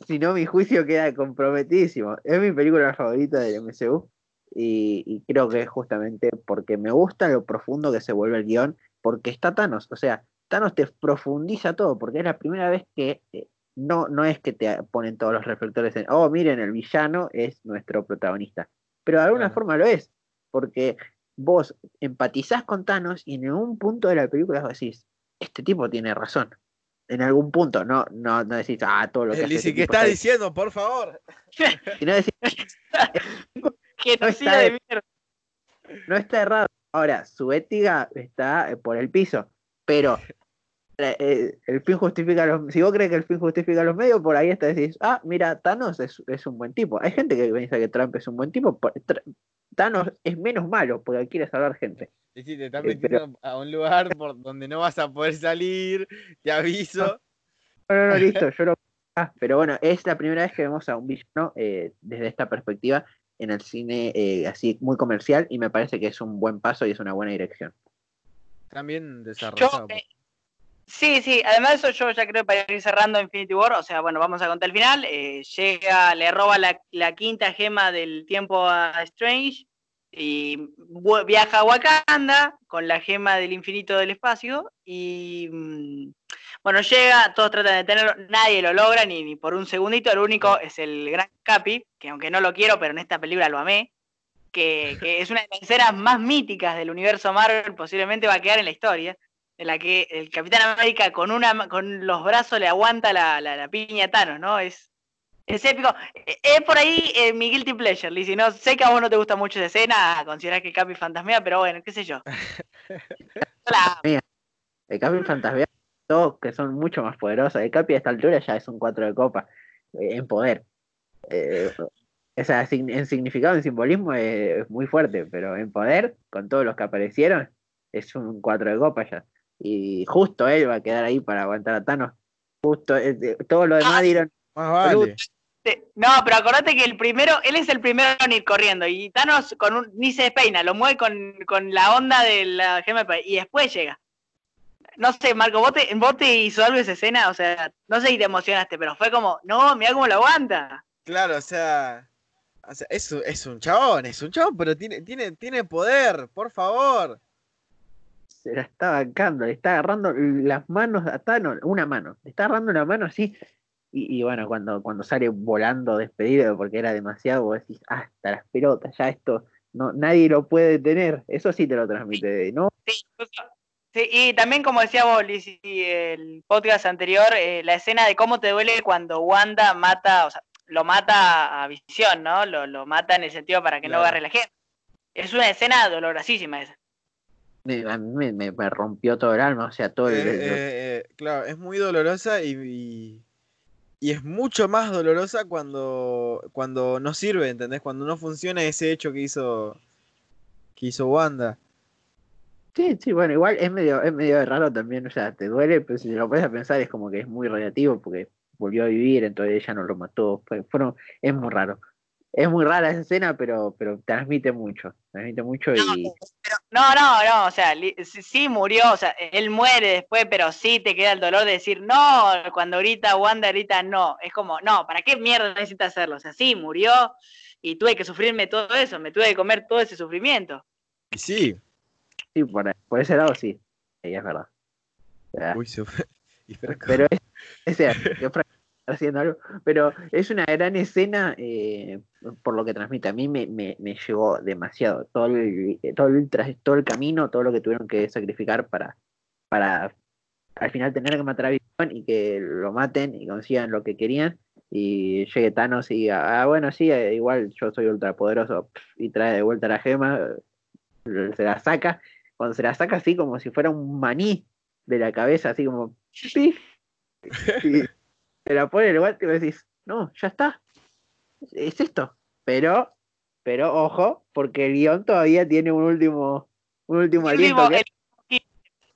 Si no, mi juicio queda comprometidísimo. Es mi película favorita del MCU. Y, y creo que es justamente porque me gusta lo profundo que se vuelve el guion, porque está Thanos. O sea, Thanos te profundiza todo, porque es la primera vez que eh, no, no es que te ponen todos los reflectores en, oh, miren, el villano es nuestro protagonista. Pero de alguna Claro. forma lo es, porque vos empatizás con Thanos y en algún punto de la película vos decís, este tipo tiene razón. En algún punto, no, no, no decís, ah, todo lo que este ¿qué está diciendo? Por favor. bien", sino decís, Genocida está de de- mierda. no está errado. Ahora, su ética está eh, por el piso, pero eh, eh, el fin justifica los si vos crees que el fin justifica los medios, por ahí hasta decís, ah, mira, Thanos es, es un buen tipo. Hay gente que piensa que Trump es un buen tipo, por- Thanos es menos malo porque quiere salvar gente. Lizzy, te estás Eh, pero- metiendo a un lugar por donde no vas a poder salir. Te aviso. No, no, no, listo, yo lo... Ah, pero bueno, es la primera vez que vemos a un villano eh, desde esta perspectiva en el cine eh, así muy comercial y me parece que es un buen paso y es una buena dirección. También Yo, desarrollado. eh, sí, sí, además de eso yo ya creo para ir cerrando Infinity War, o sea, bueno, vamos a contar el final, eh, llega, le roba la, la quinta gema del tiempo a Strange y viaja a Wakanda con la gema del infinito del espacio y mm, bueno, llega, todos tratan de tenerlo, nadie lo logra ni, ni por un segundito, el único es el gran Capi, que aunque no lo quiero, pero en esta película lo amé, que, que es una de las escenas más míticas del universo Marvel, posiblemente va a quedar en la historia, en la que el Capitán América con una con los brazos le aguanta la, la, la piña a Thanos, ¿no? Es, Es épico. Eh, Es por ahí eh, mi guilty pleasure, Lizzy. No, sé que a vos no te gusta mucho esa escena, considerás que Capi fantasmea, pero bueno, qué sé yo. La- El Capi Fantasma, dos que son mucho más poderosos. El Capi a esta altura ya es un 4 de copa eh, en poder. Eh, o sea, en significado, en simbolismo es, es muy fuerte, pero en poder, con todos los que aparecieron, es un 4 de copa ya. Y justo él va a quedar ahí para aguantar a Thanos. Justo, eh, eh, todo lo demás dieron. Más vale. Sí, No, pero acordate que el primero, él es el primero en ir corriendo y Thanos con un, ni se despeina, lo mueve con, con la onda de la gema y después llega. No sé, Marco, ¿vos te, vos te hizo algo esa escena? O sea, no sé si te emocionaste, pero fue como, no, mira cómo lo aguanta. Claro, o sea. o sea, es, un- es un chabón, es un chabón, pero tiene, tiene, tiene poder, por favor. Se la está bancando, le está agarrando las manos a Thanos, una mano, le está agarrando una mano así. Y, y bueno, cuando, cuando sale volando despedido porque era demasiado, vos decís, hasta las pelotas, ya esto, no, nadie lo puede detener. Eso sí te lo transmite, ¿no? Sí. Sí, y también como decía vos, Lizzy, el podcast anterior, eh, la escena de cómo te duele cuando Wanda mata, o sea, lo mata a Visión, ¿no? Lo, lo mata en el sentido para que no Claro. agarre la gente. Es una escena dolorosísima esa. Me, a mí me, me- me rompió todo el alma, o sea, todo el, Eh, el- eh, eh, claro, es muy dolorosa y, y, y es mucho más dolorosa cuando, cuando no sirve, ¿entendés? Cuando no funciona ese hecho que hizo, que hizo Wanda. Sí, sí, bueno, igual es medio, es medio raro también, o sea, te duele, pero si te lo puedes a pensar es como que es muy relativo porque volvió a vivir, entonces ella no lo mató, fue- fueron, es muy raro. Es muy rara esa escena, pero, pero transmite mucho, transmite mucho No, y No, no, no, o sea, li- sí, sí murió, o sea, él muere después, pero sí te queda el dolor de decir, no, cuando ahorita Wanda ahorita no, es como, no, ¿para qué mierda necesitas hacerlo? O sea, sí, murió y tuve que sufrirme todo eso, me tuve que comer todo ese sufrimiento. Sí, sí, por, por ese lado sí, sí, es verdad. Sea, uy, se fue. Y Franco- pero es, haciendo algo, pero es una gran escena eh, por lo que transmite. A mí me, me, me llegó demasiado todo el, todo, el, todo el camino, todo lo que tuvieron que sacrificar para, para al final tener que matar a Visión y que lo maten y consigan lo que querían. Y llegue Thanos y diga, ah, bueno, sí, eh, igual yo soy ultrapoderoso, y trae de vuelta la gema, se la saca, cuando se la saca así como si fuera un maní de la cabeza, así como, ¡pif! y te la pone en el guante y vos decís, no, ya está, es esto. Pero, pero ojo, porque el guion todavía tiene un último, un último El aliento. último, que- el-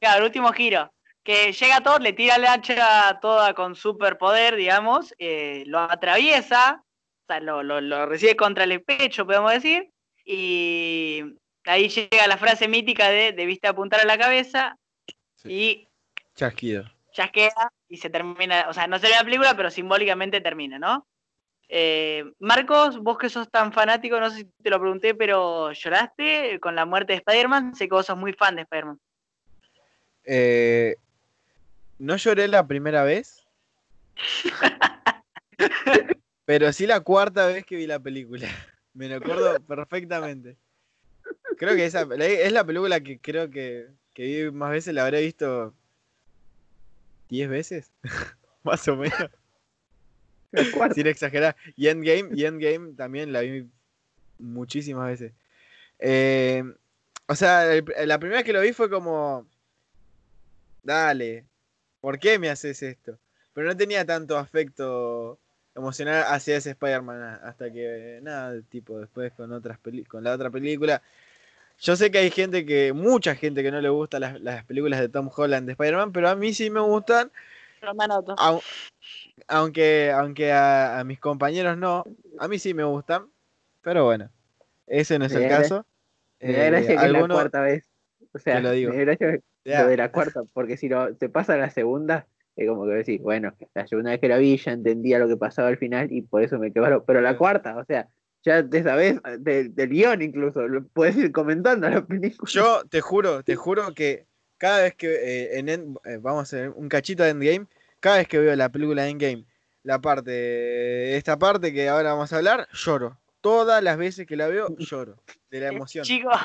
claro, el último giro. Que llega Thor, le tira la hacha toda con superpoder, digamos, eh, lo atraviesa, o sea, lo, lo- lo recibe contra el pecho, podemos decir, y ahí llega la frase mítica de debiste apuntar a la cabeza, y Chasquido. chasquea y se termina, o sea, no se ve la película, pero simbólicamente termina, ¿no? Eh, Marcos, vos que sos tan fanático, no sé si te lo pregunté, pero ¿lloraste con la muerte de Spider-Man? Sé que vos sos muy fan de Spider-Man. Eh, no lloré la primera vez. pero sí la cuarta vez que vi la película. Me lo acuerdo perfectamente. Creo que esa es la película que creo que, que vi más veces. La habré visto 10 veces. más o menos. Sin exagerar. Y Endgame, y Endgame también la vi muchísimas veces. Eh, o sea, el- la primera vez que lo vi fue como. Dale, ¿por qué me haces esto? Pero no tenía tanto afecto emocional hacia ese Spider-Man hasta que, nada, tipo, después con, otras con la otra película. Yo sé que hay gente que, mucha gente que no le gusta las, las películas de Tom Holland de Spider-Man, pero a mí sí me gustan. Aunque aunque a, a mis compañeros no, a mí sí me gustan, pero bueno, ese no es el caso. Me da Eh, gracia que es la cuarta vez. O sea, Te lo digo. me da gracia Ya, lo de la cuarta, porque si no se pasa a la segunda, es como que decís, bueno, la segunda vez que la vi ya entendía lo que pasaba al final y por eso me quedó. Pero la cuarta, o sea, ya te sabes de- del guion incluso, lo puedes ir comentando la película. Yo te juro, te juro que cada vez que eh, en End- eh, vamos a hacer un cachito de Endgame, cada vez que veo la película de Endgame, la parte, esta parte que ahora vamos a hablar, lloro. Todas las veces que la veo, lloro. De la emoción. Chicos,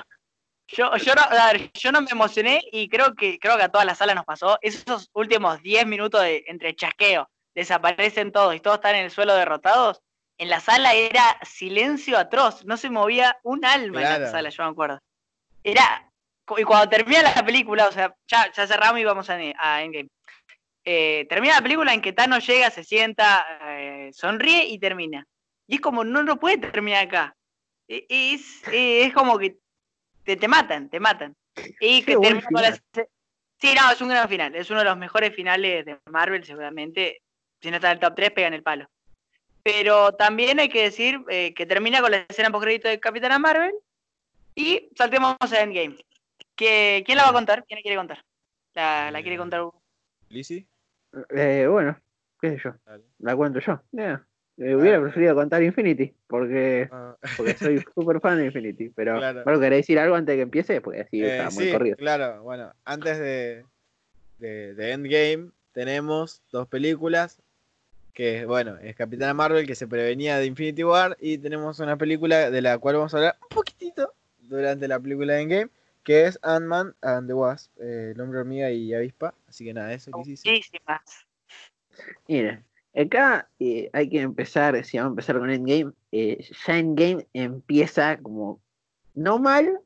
yo, yo, no, a ver, yo no me emocioné y creo que, creo que a toda la sala nos pasó esos últimos 10 minutos de, entre chasqueo, desaparecen todos y todos están en el suelo derrotados, en la sala era silencio atroz, no se movía un alma en la sala, yo me acuerdo. Era, y cuando termina la película, o sea, ya, ya cerramos y vamos a, a Endgame. Eh, termina la película en que Thanos llega, se sienta, eh, sonríe y termina. Y es como, no lo puede terminar acá. E, es, es como que te, te matan, te matan. Y que termina con la, Sí, no, es un gran final. Es uno de los mejores finales de Marvel, seguramente. Si no está en el top 3, pegan el palo. Pero también hay que decir eh, que termina con la escena post-crédito de Capitana Marvel. Y saltemos a Endgame. ¿Quién la va a contar? ¿Quién la quiere contar? ¿La, quiere eh, contar? ¿Lizzie? Eh, bueno, qué sé yo. La cuento yo. hubiera preferido contar Infinity, porque, ah. porque soy súper fan de Infinity. Pero bueno, ¿querés decir algo antes de que empiece? Porque así está muy corrido. Claro, bueno, antes de, de Endgame tenemos dos películas que bueno, es Capitana Marvel que se prevenía de Infinity War y tenemos una película de la cual vamos a hablar un poquitito durante la película de Endgame, que es Ant-Man and the Wasp, eh, el hombre hormiga y avispa, así que nada, eso que Muchísimas. Mira, acá eh, hay que empezar, si vamos a empezar con Endgame, eh, ya Endgame empieza como, no mal,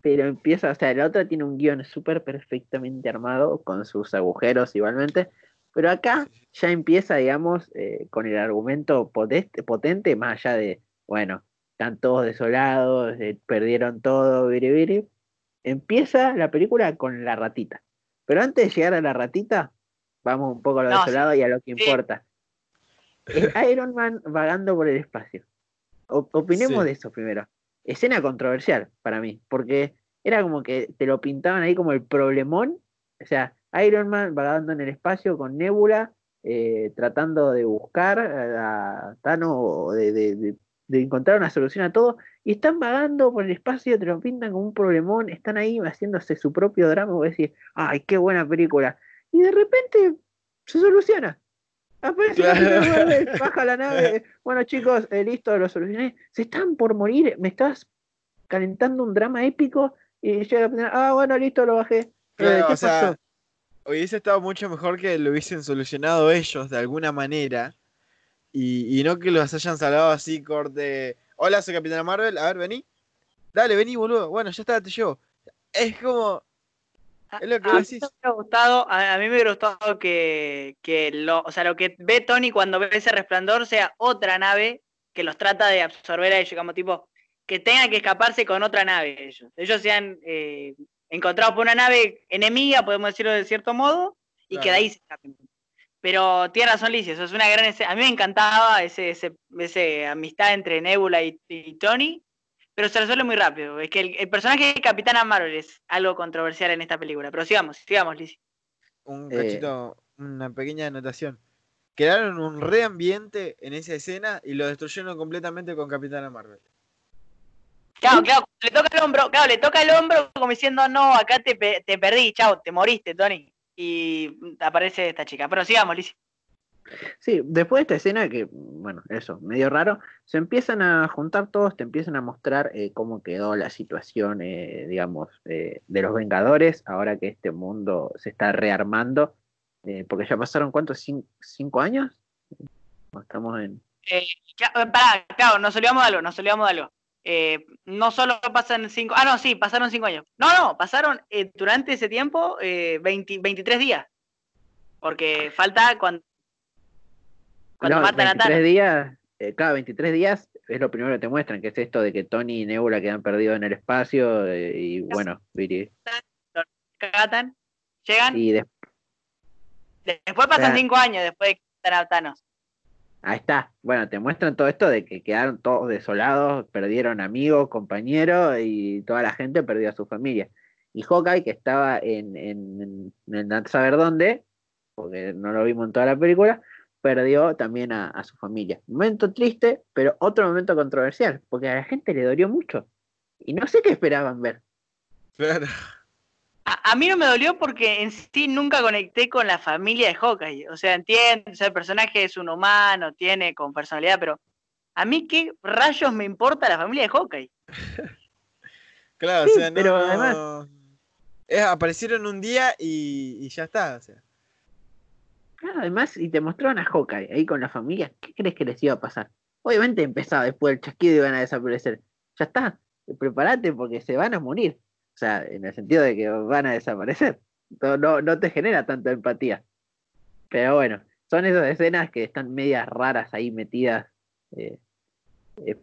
pero empieza, o sea, la otra tiene un guion súper perfectamente armado, con sus agujeros igualmente, pero acá ya empieza, digamos, eh, con el argumento potente, más allá de, bueno, están todos desolados, eh, perdieron todo, viri, Empieza la película con la ratita. Pero antes de llegar a la ratita, vamos un poco a lo desolado y a lo que importa. Iron Man vagando por el espacio. opinemos de eso primero. Escena controversial para mí, porque era como que te lo pintaban ahí como el problemón. O sea, Iron Man vagando en el espacio con Nebula, eh, tratando de buscar a Thanos, de, de, encontrar una solución a todo, y están vagando por el espacio, te lo pintan como un problemón, están ahí haciéndose su propio drama, voy a decir, ay, qué buena película. Y de repente se soluciona. Aparece la baja la nave. Bueno, chicos, eh, listo, lo solucioné. Se están por morir, me estás calentando un drama épico y llega a ah, bueno, listo, lo bajé. Eh, ¿Qué pasó? Hubiese estado mucho mejor que lo hubiesen solucionado ellos de alguna manera. Y, no que los hayan salvado así, corte. Hola, soy Capitana Marvel. A ver, vení. Dale, vení, boludo. Bueno, ya está, te llevo. Es como. Es lo que a, decís. Mí me gustado, a, mí me hubiera gustado que, que lo, o sea, lo que ve Tony cuando ve ese resplandor sea otra nave que los trata de absorber a ellos, como tipo, que tengan que escaparse con otra nave ellos. Ellos sean eh, encontrados por una nave enemiga, podemos decirlo de cierto modo, y que de ahí se escapen. Pero tiene razón Liz, eso es una gran A mí me encantaba ese, ese, amistad entre Nebula y, Tony, pero se resuelve muy rápido. Es que el, personaje de Capitana Marvel es algo controversial en esta película. Pero sigamos, sigamos, Liz. Un eh. cachito, una pequeña anotación. Crearon un reambiente en esa escena y lo destruyeron completamente con Capitana Marvel. Claro, claro, le toca el hombro, claro, le toca el hombro como diciendo, no, acá te, te perdí, chao, te moriste, Tony. Y aparece esta chica. Pero sigamos, Liz. Sí, después de esta escena, que, bueno, eso, medio raro, se empiezan a juntar todos, te empiezan a mostrar eh, cómo quedó la situación, eh, digamos, eh, de los Vengadores, ahora que este mundo se está rearmando, porque ya pasaron, ¿cuántos? ¿Cinco, años? Estamos en... pará, claro, nos olvidamos de algo, nos olvidamos de algo. Eh, no solo pasan cinco, ah, no, sí, pasaron cinco años. No, no, pasaron eh, durante ese tiempo 23 eh, días. Porque falta cuando, cuando matan a Thanos. días, cada 23 días es lo primero que te muestran, que es esto de que Tony y Nebula quedan perdidos en el espacio y bueno, Viri. llegan. Y después pasan cinco años después de que matan a Thanos. Ahí está. Bueno, te muestran todo esto de que quedaron todos desolados, perdieron amigos, compañeros y toda la gente perdió a su familia. Y Hawkeye, que estaba en, en, en, saber dónde, porque no lo vimos en toda la película, perdió también a, su familia. Momento triste, pero otro momento controversial, porque a la gente le dolió mucho. Y no sé qué esperaban ver. A, mí no me dolió porque en sí nunca conecté con la familia de Hawkeye. O sea, entiendo, el personaje es un humano, tiene con personalidad, pero a mí qué rayos me importa la familia de Hawkeye. claro, o sea, no, pero además... aparecieron un día y, ya está, o sea. Claro, además, y te mostraron a Hawkeye ahí con la familia, ¿qué crees que les iba a pasar? Obviamente empezaba después el chasquido y iban a desaparecer. Ya está, prepárate porque se van a morir. O sea, en el sentido de que van a desaparecer. No, no, te genera tanta empatía. Pero bueno, son esas escenas que están medias raras ahí metidas. eh, eh,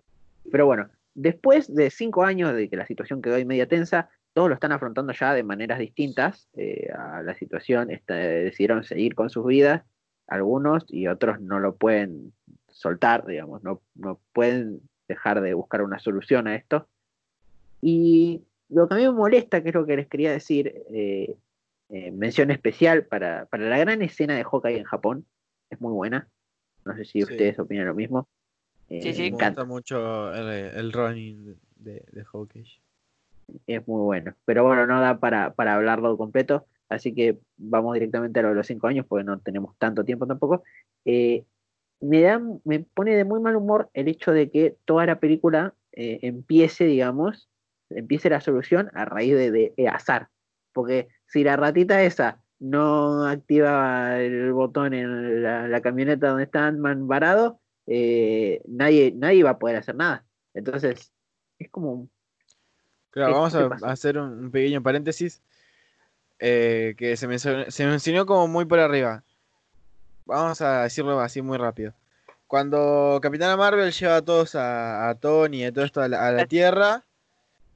pero bueno, después de cinco años de que la situación quedó ahí media tensa, todos lo están afrontando ya de maneras distintas eh, a la situación. Este, decidieron seguir con sus vidas, algunos y otros no lo pueden soltar, digamos, no, no pueden dejar de buscar una solución a esto. Y lo que a mí me molesta, que es lo que les quería decir, eh, eh, mención especial para, para la gran escena de Hawkeye en Japón, es muy buena. No sé si Sí. ustedes opinan lo mismo. Eh, Sí, sí. me Me encanta. gusta mucho el, el running de, de Hawkeye. es muy bueno. Pero bueno, no da para, para hablarlo completo, así que vamos directamente a lo de los cinco años, porque no tenemos tanto tiempo tampoco. Eh, me, da, me pone de muy mal humor el hecho de que toda la película eh, empiece, digamos, empiece la solución a raíz de, de, de azar. Porque si la ratita esa no activa el botón en la, la camioneta donde está Ant-Man varado, eh, nadie, nadie va a poder hacer nada. Entonces, es como un Claro, ¿Qué- vamos a pasa? hacer un, pequeño paréntesis eh, que se mencionó, se mencionó como muy por arriba. Vamos a decirlo así muy rápido. Cuando Capitana Marvel lleva a todos a, a Tony y a todo esto a la, a la Tierra,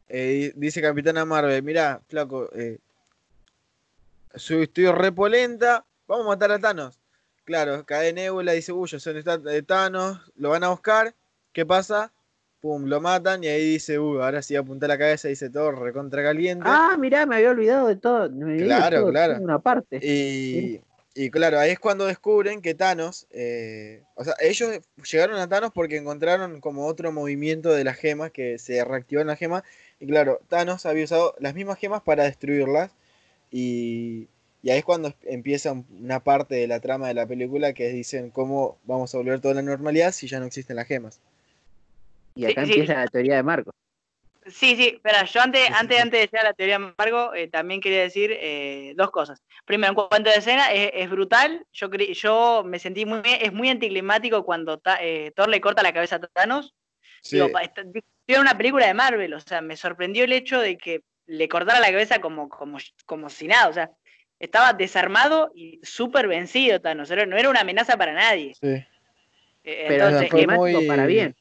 eh, di- dice Capitana Marvel, mira, flaco, eh, estoy repolenta, vamos a matar a Thanos. Claro, cae Nebula, dice, uy, yo soy de Thanos, lo van a buscar, ¿qué pasa? Pum, lo matan y ahí dice, uy, ahora sí apunta la cabeza, dice todo recontra caliente. Ah, mirá, me había olvidado de todo. Me olvidé de Claro, todo, claro. Una parte. Y, y claro, ahí es cuando descubren que Thanos, eh, o sea, ellos llegaron a Thanos porque encontraron como otro movimiento de las gemas que se reactivó en la gema. Y claro, Thanos había usado las mismas gemas para destruirlas. Y, y ahí es cuando empieza un- una parte de la trama de la película que dicen cómo vamos a volver toda la normalidad si ya no existen las gemas. Y acá Sí, sí. empieza la teoría de Marco. Sí, sí, espera, yo antes, antes, antes de llegar a la teoría de Margo, eh, también quería decir eh, dos cosas. Primero, en cuanto a la escena, es, es brutal. Yo yo me sentí muy bien, es muy anticlimático cuando Ta- eh, Thor le corta la cabeza a Thanos. Sí, Digo, en una película de Marvel, o sea, me sorprendió el hecho de que le cortara la cabeza como, como, como si nada, o sea, estaba desarmado y súper vencido Thanos, era- no era una amenaza para nadie. sí. Eh, Pero entonces, anticlimático muy- para bien.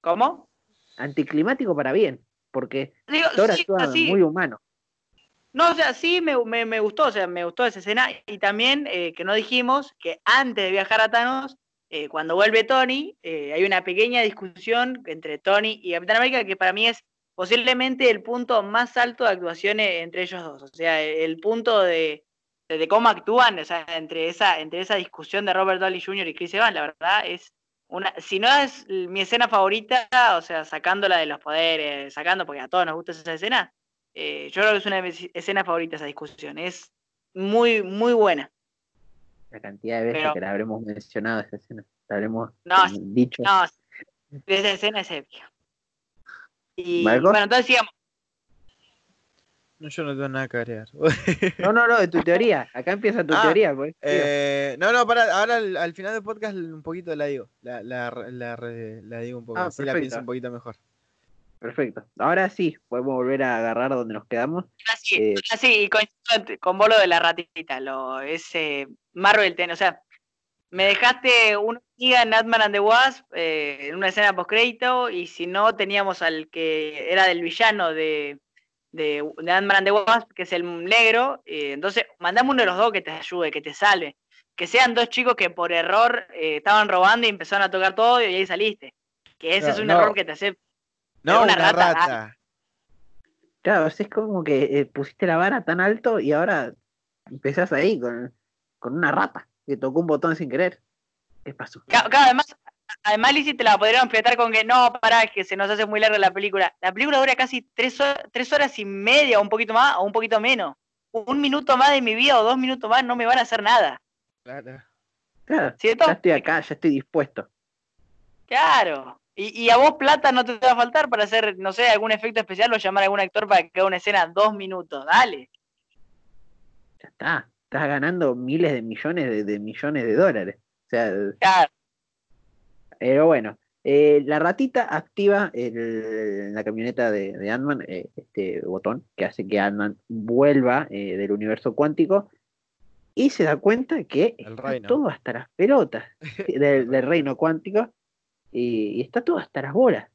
¿cómo? Anticlimático para bien. Porque Digo, Thor sí, así, muy humano. No, o sea, sí me, me- me gustó, o sea, me gustó esa escena. Y también eh, que no dijimos que antes de viajar a Thanos, eh, cuando vuelve Tony, eh, hay una pequeña discusión entre Tony y Capitán América que para mí es posiblemente el punto más alto de actuaciones entre ellos dos. O sea, el punto de, cómo actúan, o sea, entre esa, entre esa discusión de Robert Downey Jr. y Chris Evans, la verdad es una, si no es mi escena favorita, o sea, sacándola de los poderes, sacando, porque a todos nos gusta esa escena, eh, yo creo que es una de mis escenas favoritas esa discusión. Es muy, muy buena. La cantidad de veces Pero- que la habremos mencionado esa escena. La habremos No, eh, dicho. No, esa escena es épica. Y bueno, entonces sigamos. No, yo no tengo nada que agregar. No, no, no, de tu teoría. Acá empieza tu Ah, teoría. pues. Eh, no, no, para, ahora al, al final del podcast un poquito la digo. La, la, la, la digo un poco. Ah, así la pienso un poquito mejor. Perfecto. Ahora sí, podemos volver a agarrar donde nos quedamos. Así, Eh, así, y coincido con vos lo de la ratita, lo, ese Marvel ten, o sea, me dejaste una amiga en Ant-Man and the Wasp eh, en una escena post-crédito, y si no, teníamos al que era del villano de, de, de Ant-Man and the Wasp, que es el negro, eh, entonces mandame uno de los dos que te ayude, que te salve. Que sean dos chicos que por error eh, estaban robando y empezaron a tocar todo y ahí saliste. Que ese No, es un no. error que te hace No, una una, rata, rata. Claro, es como que eh, pusiste la vara tan alto y ahora empezás ahí con, con una rata que tocó un botón sin querer. ¿Qué pasó? Claro, además, además Lizzie te la podrían fletar con que no, pará, que se nos hace muy larga la película. La película dura casi tres horas, tres horas y media, o un poquito más, o un poquito menos. Un minuto más de mi vida o dos minutos más no me van a hacer nada. Claro. Claro, ¿Cierto? ya estoy acá, ya estoy dispuesto. Claro. Y, y a vos plata no te va a faltar para hacer, no sé, algún efecto especial o llamar a algún actor para que haga una escena dos minutos. Dale. Ya está. Estás ganando miles de millones de, de millones de dólares. O sea, Claro, pero bueno, eh, la ratita activa en la camioneta de, de Ant-Man eh, este botón que hace que Ant-Man vuelva eh, del universo cuántico y se da cuenta que El está reino. todo hasta las pelotas del, del reino cuántico y, y está todo hasta las bolas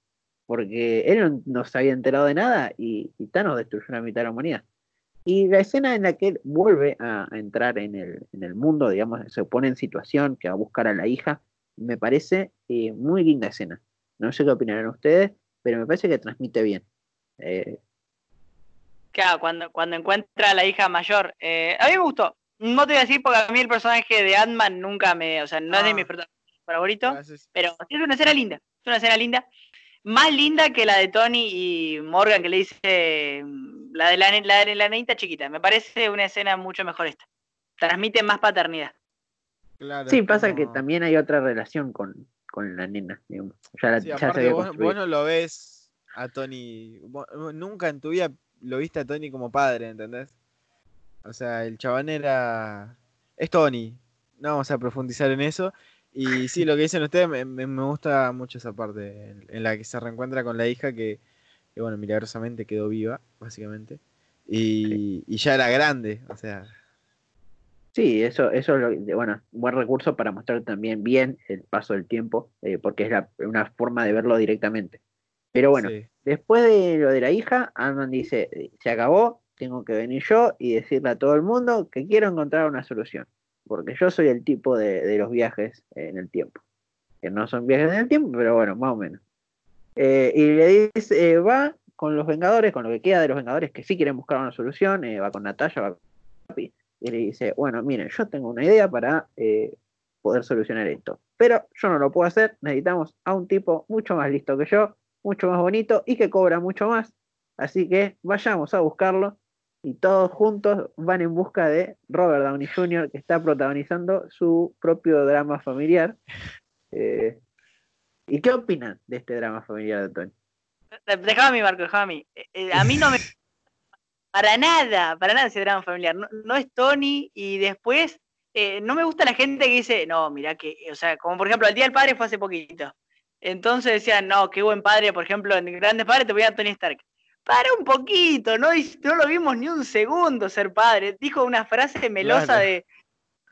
porque él no, no se había enterado de nada y, y Thanos destruyó la mitad de la humanidad. Y la escena en la que él vuelve a, a entrar en el, en el mundo, digamos, se pone en situación que va a buscar a la hija, me parece eh, muy linda escena. No sé qué opinarán ustedes, pero me parece que transmite bien. Eh, claro, cuando, cuando encuentra a la hija mayor. eh, a mí me gustó. No te voy a decir porque a mí el personaje de Ant-Man nunca me. O sea, no es de Ah. mis favoritos. Gracias. Pero sí es una escena linda. Es una escena linda. Más linda que la de Tony y Morgan que le dice la de la, la de la nenita chiquita. Me parece una escena mucho mejor esta. Transmite más paternidad. Claro, sí, pasa que también hay otra relación con, con la nena. digamos. Ya, la, Sí, ya se aparte había vos, no lo ves a Tony. vos nunca en tu vida lo viste a Tony como padre, ¿entendés? O sea, el chabón era. Es Tony. No vamos a profundizar en eso. Y sí, lo que dicen ustedes, me, me- gusta mucho esa parte en, en la que se reencuentra con la hija que, que, bueno, milagrosamente quedó viva, básicamente. Y, y ya era grande, o sea. Sí, eso, eso es lo- bueno, buen recurso para mostrar también bien el paso del tiempo, eh, porque es la- una forma de verlo directamente. Pero bueno, sí. después de lo de la hija, Ant-Man dice, "Eh, se acabó, tengo que venir yo y decirle a todo el mundo que quiero encontrar una solución, porque yo soy el tipo de, de los viajes en el tiempo, que no son viajes en el tiempo, pero bueno, más o menos. Eh, y le dice, eh, va con los Vengadores, con lo que queda de los Vengadores, que sí quieren buscar una solución, eh, va con Natalia, va con Capi, y le dice, bueno, miren, yo tengo una idea para poder solucionar esto, pero yo no lo puedo hacer, necesitamos a un tipo mucho más listo que yo, mucho más bonito y que cobra mucho más, así que vayamos a buscarlo y todos juntos van en busca de Robert Downey Jr., que está protagonizando su propio drama familiar. Eh, ¿Y qué opinan de este drama familiar de Tony? De- Dejaba a mí, Marco, dejaba a mí. Eh, eh, a mí no me. Para nada, para nada ese drama familiar. No, no es Tony y después eh, no me gusta la gente que dice, no, mira que, o sea, como por ejemplo, el Día del Padre fue hace poquito. Entonces decían, no, qué buen padre, por ejemplo, en Grandes Padres te voy a Tony Stark. Para un poquito, no, no lo vimos ni un segundo ser padre. Dijo una frase melosa Claro. de,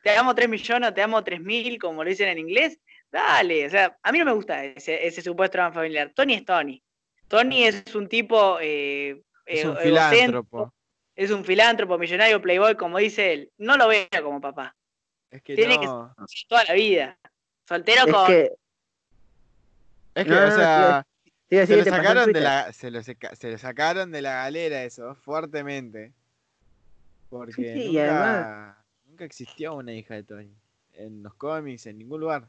te amo 3 millones o te amo 3 mil, como lo dicen en inglés. Dale, o sea, a mí no me gusta ese, ese supuesto drama familiar. Tony es Tony. Tony es un tipo eh, Es un ego- filántropo. es un filántropo, millonario, playboy, como dice él. No lo vea como papá. Es que Tiene que no. Toda la vida. Soltero Es con. que, Es que, No, no, o no, sea. Se lo sacaron de la, se lo, se lo sacaron de la galera eso, fuertemente. Porque Sí, sí, nunca, además- nunca existió una hija de Tony. En los cómics, en ningún lugar.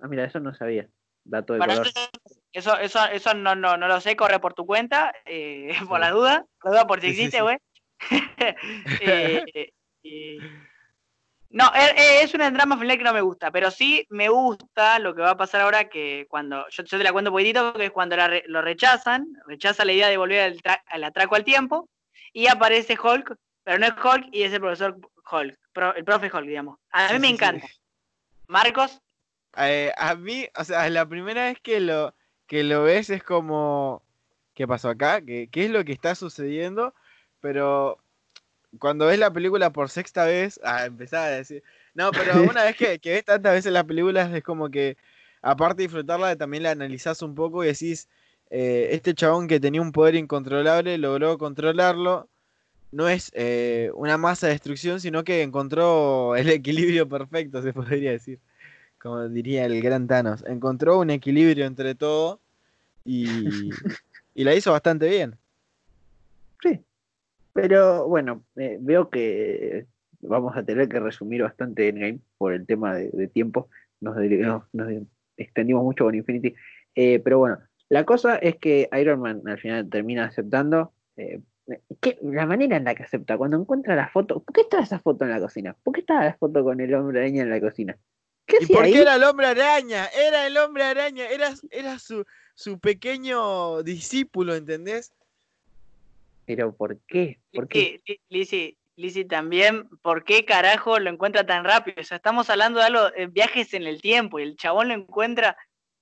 Ah, mira, eso no sabía. Dato de Bueno, color. eso, eso, eso no, no, no lo sé, corre por tu cuenta, eh, por Sí. la duda, por la duda por si Sí, sí, existe, sí. güey. Eh, y- no, es, es una drama familiar que no me gusta, pero sí me gusta lo que va a pasar ahora que cuando, yo, yo te la cuento un poquitito, que es cuando la lo rechazan, rechaza la idea de volver al, tra- al atraco al tiempo, y aparece Hulk, pero no es Hulk y es el profesor Hulk, pro- el profe Hulk, digamos. A mí Sí, me sí, sí. encanta. Marcos, Eh, a mí, o sea, la primera vez que lo, que lo ves es como, ¿qué pasó acá? ¿Qué, qué es lo que está sucediendo? Pero cuando ves la película por sexta vez, ah, empezaba a decir, no, pero una vez que, que ves tantas veces las películas es como que, aparte de disfrutarla, también la analizás un poco y decís, eh, este chabón que tenía un poder incontrolable logró controlarlo. No es eh, una masa de destrucción, sino que encontró el equilibrio perfecto, se podría decir como diría el gran Thanos, encontró un equilibrio entre todo y, y la hizo bastante bien. Pero bueno, eh, veo que vamos a tener que resumir bastante Endgame por el tema de, de tiempo. Nos, deri- nos- nos extendimos mucho con Infinity. Eh, pero bueno, la cosa es que Iron Man al final termina aceptando. eh, ¿qué- la manera en la que acepta, cuando encuentra la foto, ¿por qué estaba esa foto en la cocina? ¿Por qué estaba la foto con el hombre araña en la cocina? ¿Qué ¿Y hacía por ahí? qué era el hombre araña? Era el hombre araña, era, era su, su pequeño discípulo, ¿entendés? Pero ¿por qué? ¿Por qué? Sí, Lizzy, Lizzie también, ¿por qué carajo lo encuentra tan rápido? O sea, estamos hablando de algo, eh, viajes en el tiempo, y el chabón lo encuentra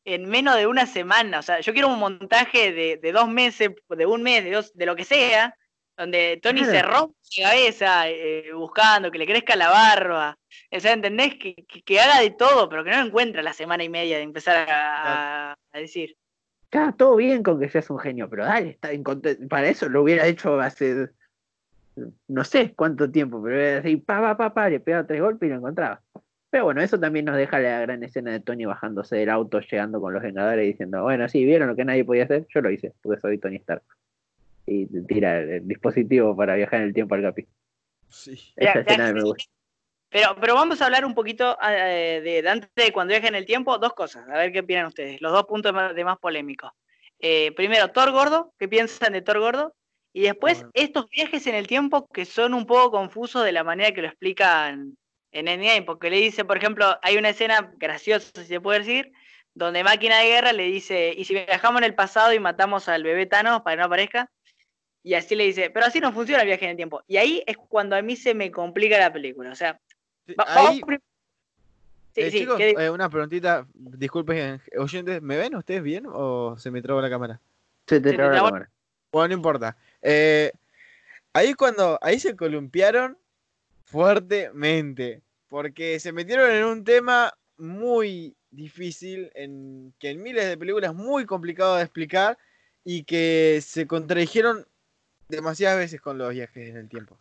en menos de una semana. O sea, yo quiero un montaje de, dos meses, de un mes, de dos, de lo que sea, donde Tony se rompe la cabeza eh, buscando, que le crezca la barba. O sea, ¿entendés? Que, que, haga de todo, pero que no lo encuentra la semana y media de empezar a, a decir. Está todo bien con que seas un genio, pero dale, está para eso lo hubiera hecho hace no sé cuánto tiempo, pero así, pa, pa, pa, pa, le pegaba tres golpes y lo encontraba. Pero bueno, eso también nos deja la gran escena de Tony bajándose del auto, llegando con los Vengadores y diciendo, bueno, sí, vieron lo que nadie podía hacer, yo lo hice, porque soy Tony Stark. Y tira el dispositivo para viajar en el tiempo al Capi. Sí. Esa escena me gusta. Pero, pero vamos a hablar un poquito eh, de Dante cuando viaja en el tiempo, dos cosas, a ver qué opinan ustedes, los dos puntos de más, polémicos. Eh, primero, Thor Gordo, ¿qué piensan de Thor Gordo? Y después estos viajes en el tiempo que son un poco confusos de la manera que lo explican en Endgame, porque le dice, por ejemplo, hay una escena graciosa, si se puede decir, donde Máquina de Guerra le dice, ¿y si viajamos en el pasado y matamos al bebé Thanos para que no aparezca? Y así le dice, pero así no funciona el viaje en el tiempo. Y ahí es cuando a mí se me complica la película. O sea, ahí... Sí, sí, chicos, eh, una preguntita, disculpen, oyentes, ¿me ven ustedes bien o se me traba la cámara? Se te traba la cámara. Bueno, no importa. Eh, ahí cuando, ahí se columpiaron fuertemente, porque se metieron en un tema muy difícil, en, que en miles de películas es muy complicado de explicar y que se contradijeron demasiadas veces con los viajes en el tiempo.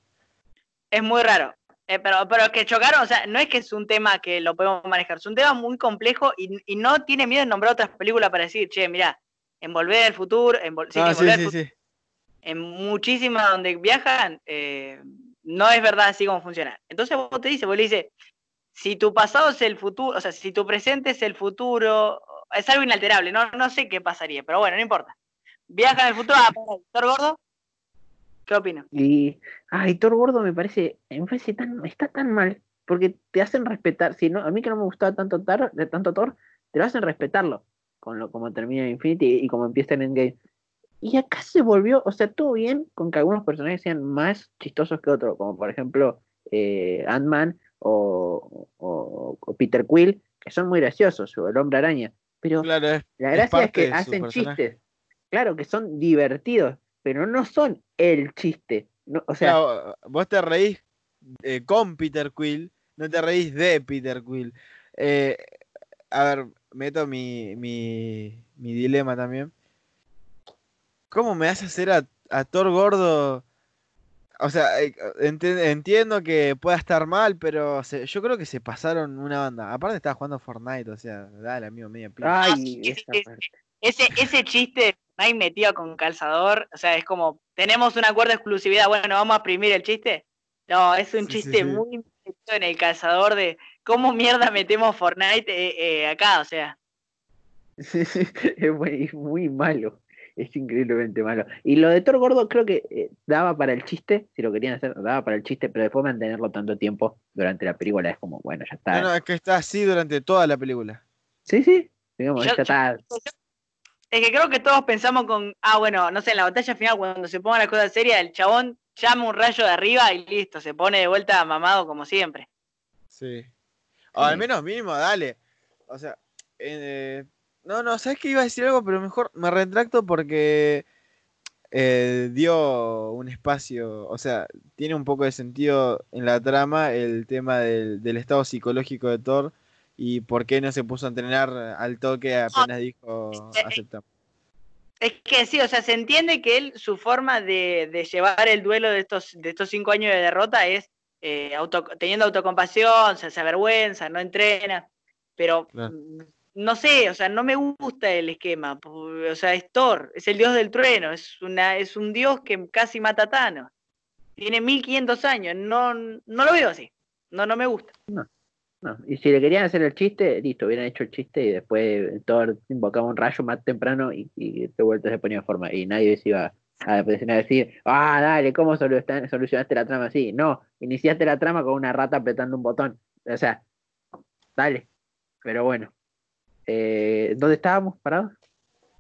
Es muy raro. Eh, pero, pero que chocaron, o sea, no es que es un tema que lo podemos manejar, es un tema muy complejo y, no tiene miedo en nombrar otras películas para decir, che, mira, envolver el futuro, ah, sí, sí, sí, en muchísimas donde viajan, eh, no es verdad así como funciona. Entonces vos te dices, vos le dices, si tu pasado es el futuro, o sea, si tu presente es el futuro, es algo inalterable, no, no sé qué pasaría, pero bueno, no importa. Viaja en el futuro a Thor Gordo. ¿Qué opinas? Y, ay, Thor Gordo me parece, me parece tan, está tan mal, porque te hacen respetar, si no, a mí que no me gustaba tanto Thor, de tanto Thor, te lo hacen respetarlo, con lo como termina Infinity y como empieza en Endgame. Y acá se volvió, o sea, todo bien con que algunos personajes sean más chistosos que otros, como por ejemplo eh, Ant-Man o, Peter Quill, que son muy graciosos, o el hombre araña. Pero la gracia es, que hacen chistes, claro, que son divertidos, pero no son el chiste. o sea, vos te reís eh, con Peter Quill, no te reís de Peter Quill. Eh, a ver, meto mi, mi, mi dilema también ¿Cómo me hace hacer a, Thor gordo? O sea, eh, entiendo que pueda estar mal, pero yo creo que se pasaron una banda. Aparte estaba jugando Fortnite, o sea, dale amigo media Ay, ese, ese chiste Fortnite metido con calzador, o sea, es como, tenemos un acuerdo de exclusividad, bueno, vamos a exprimir el chiste. No, es un chiste muy metido en el calzador de cómo mierda metemos Fortnite eh, eh, acá, o sea. es muy, muy malo es increíblemente malo. Y lo de Thor Gordo creo que eh, daba para el chiste, si lo querían hacer, daba para el chiste, pero después mantenerlo tanto tiempo durante la película es como, bueno, ya está. No, es que está así durante toda la película. Sí, sí, digamos, ya está. Es que creo que todos pensamos con, ah, bueno, no sé, en la batalla final, cuando se ponga la cosa seria, el chabón llama un rayo de arriba y listo, se pone de vuelta mamado como siempre. Sí. O al menos mínimo, dale. O sea, eh, no, no, sabes que iba a decir algo, pero mejor me retracto porque eh, dio un espacio, o sea, tiene un poco de sentido en la trama el tema del, estado psicológico de Thor y por qué no se puso a entrenar al toque apenas dijo aceptamos. Es que sí, o sea, se entiende que él, su forma de, llevar el duelo de estos, de estos cinco años de derrota es eh, teniendo autocompasión, se, se avergüenza, no entrena, pero no sé, o sea, no me gusta el esquema. O sea, es Thor, es el dios del trueno, es, una, es un dios que casi mata a Thanos. Tiene 1500 años, no, no lo veo así. No, no me gusta. No, no. Y si le querían hacer el chiste, listo, hubieran hecho el chiste y después Thor invocaba un rayo más temprano y, de vuelta se ponía en forma. Y nadie se iba a, decir, ah, dale, ¿cómo solucionaste la trama así? No, iniciaste la trama con una rata apretando un botón. O sea, dale. Pero bueno, eh, ¿Dónde estábamos parados?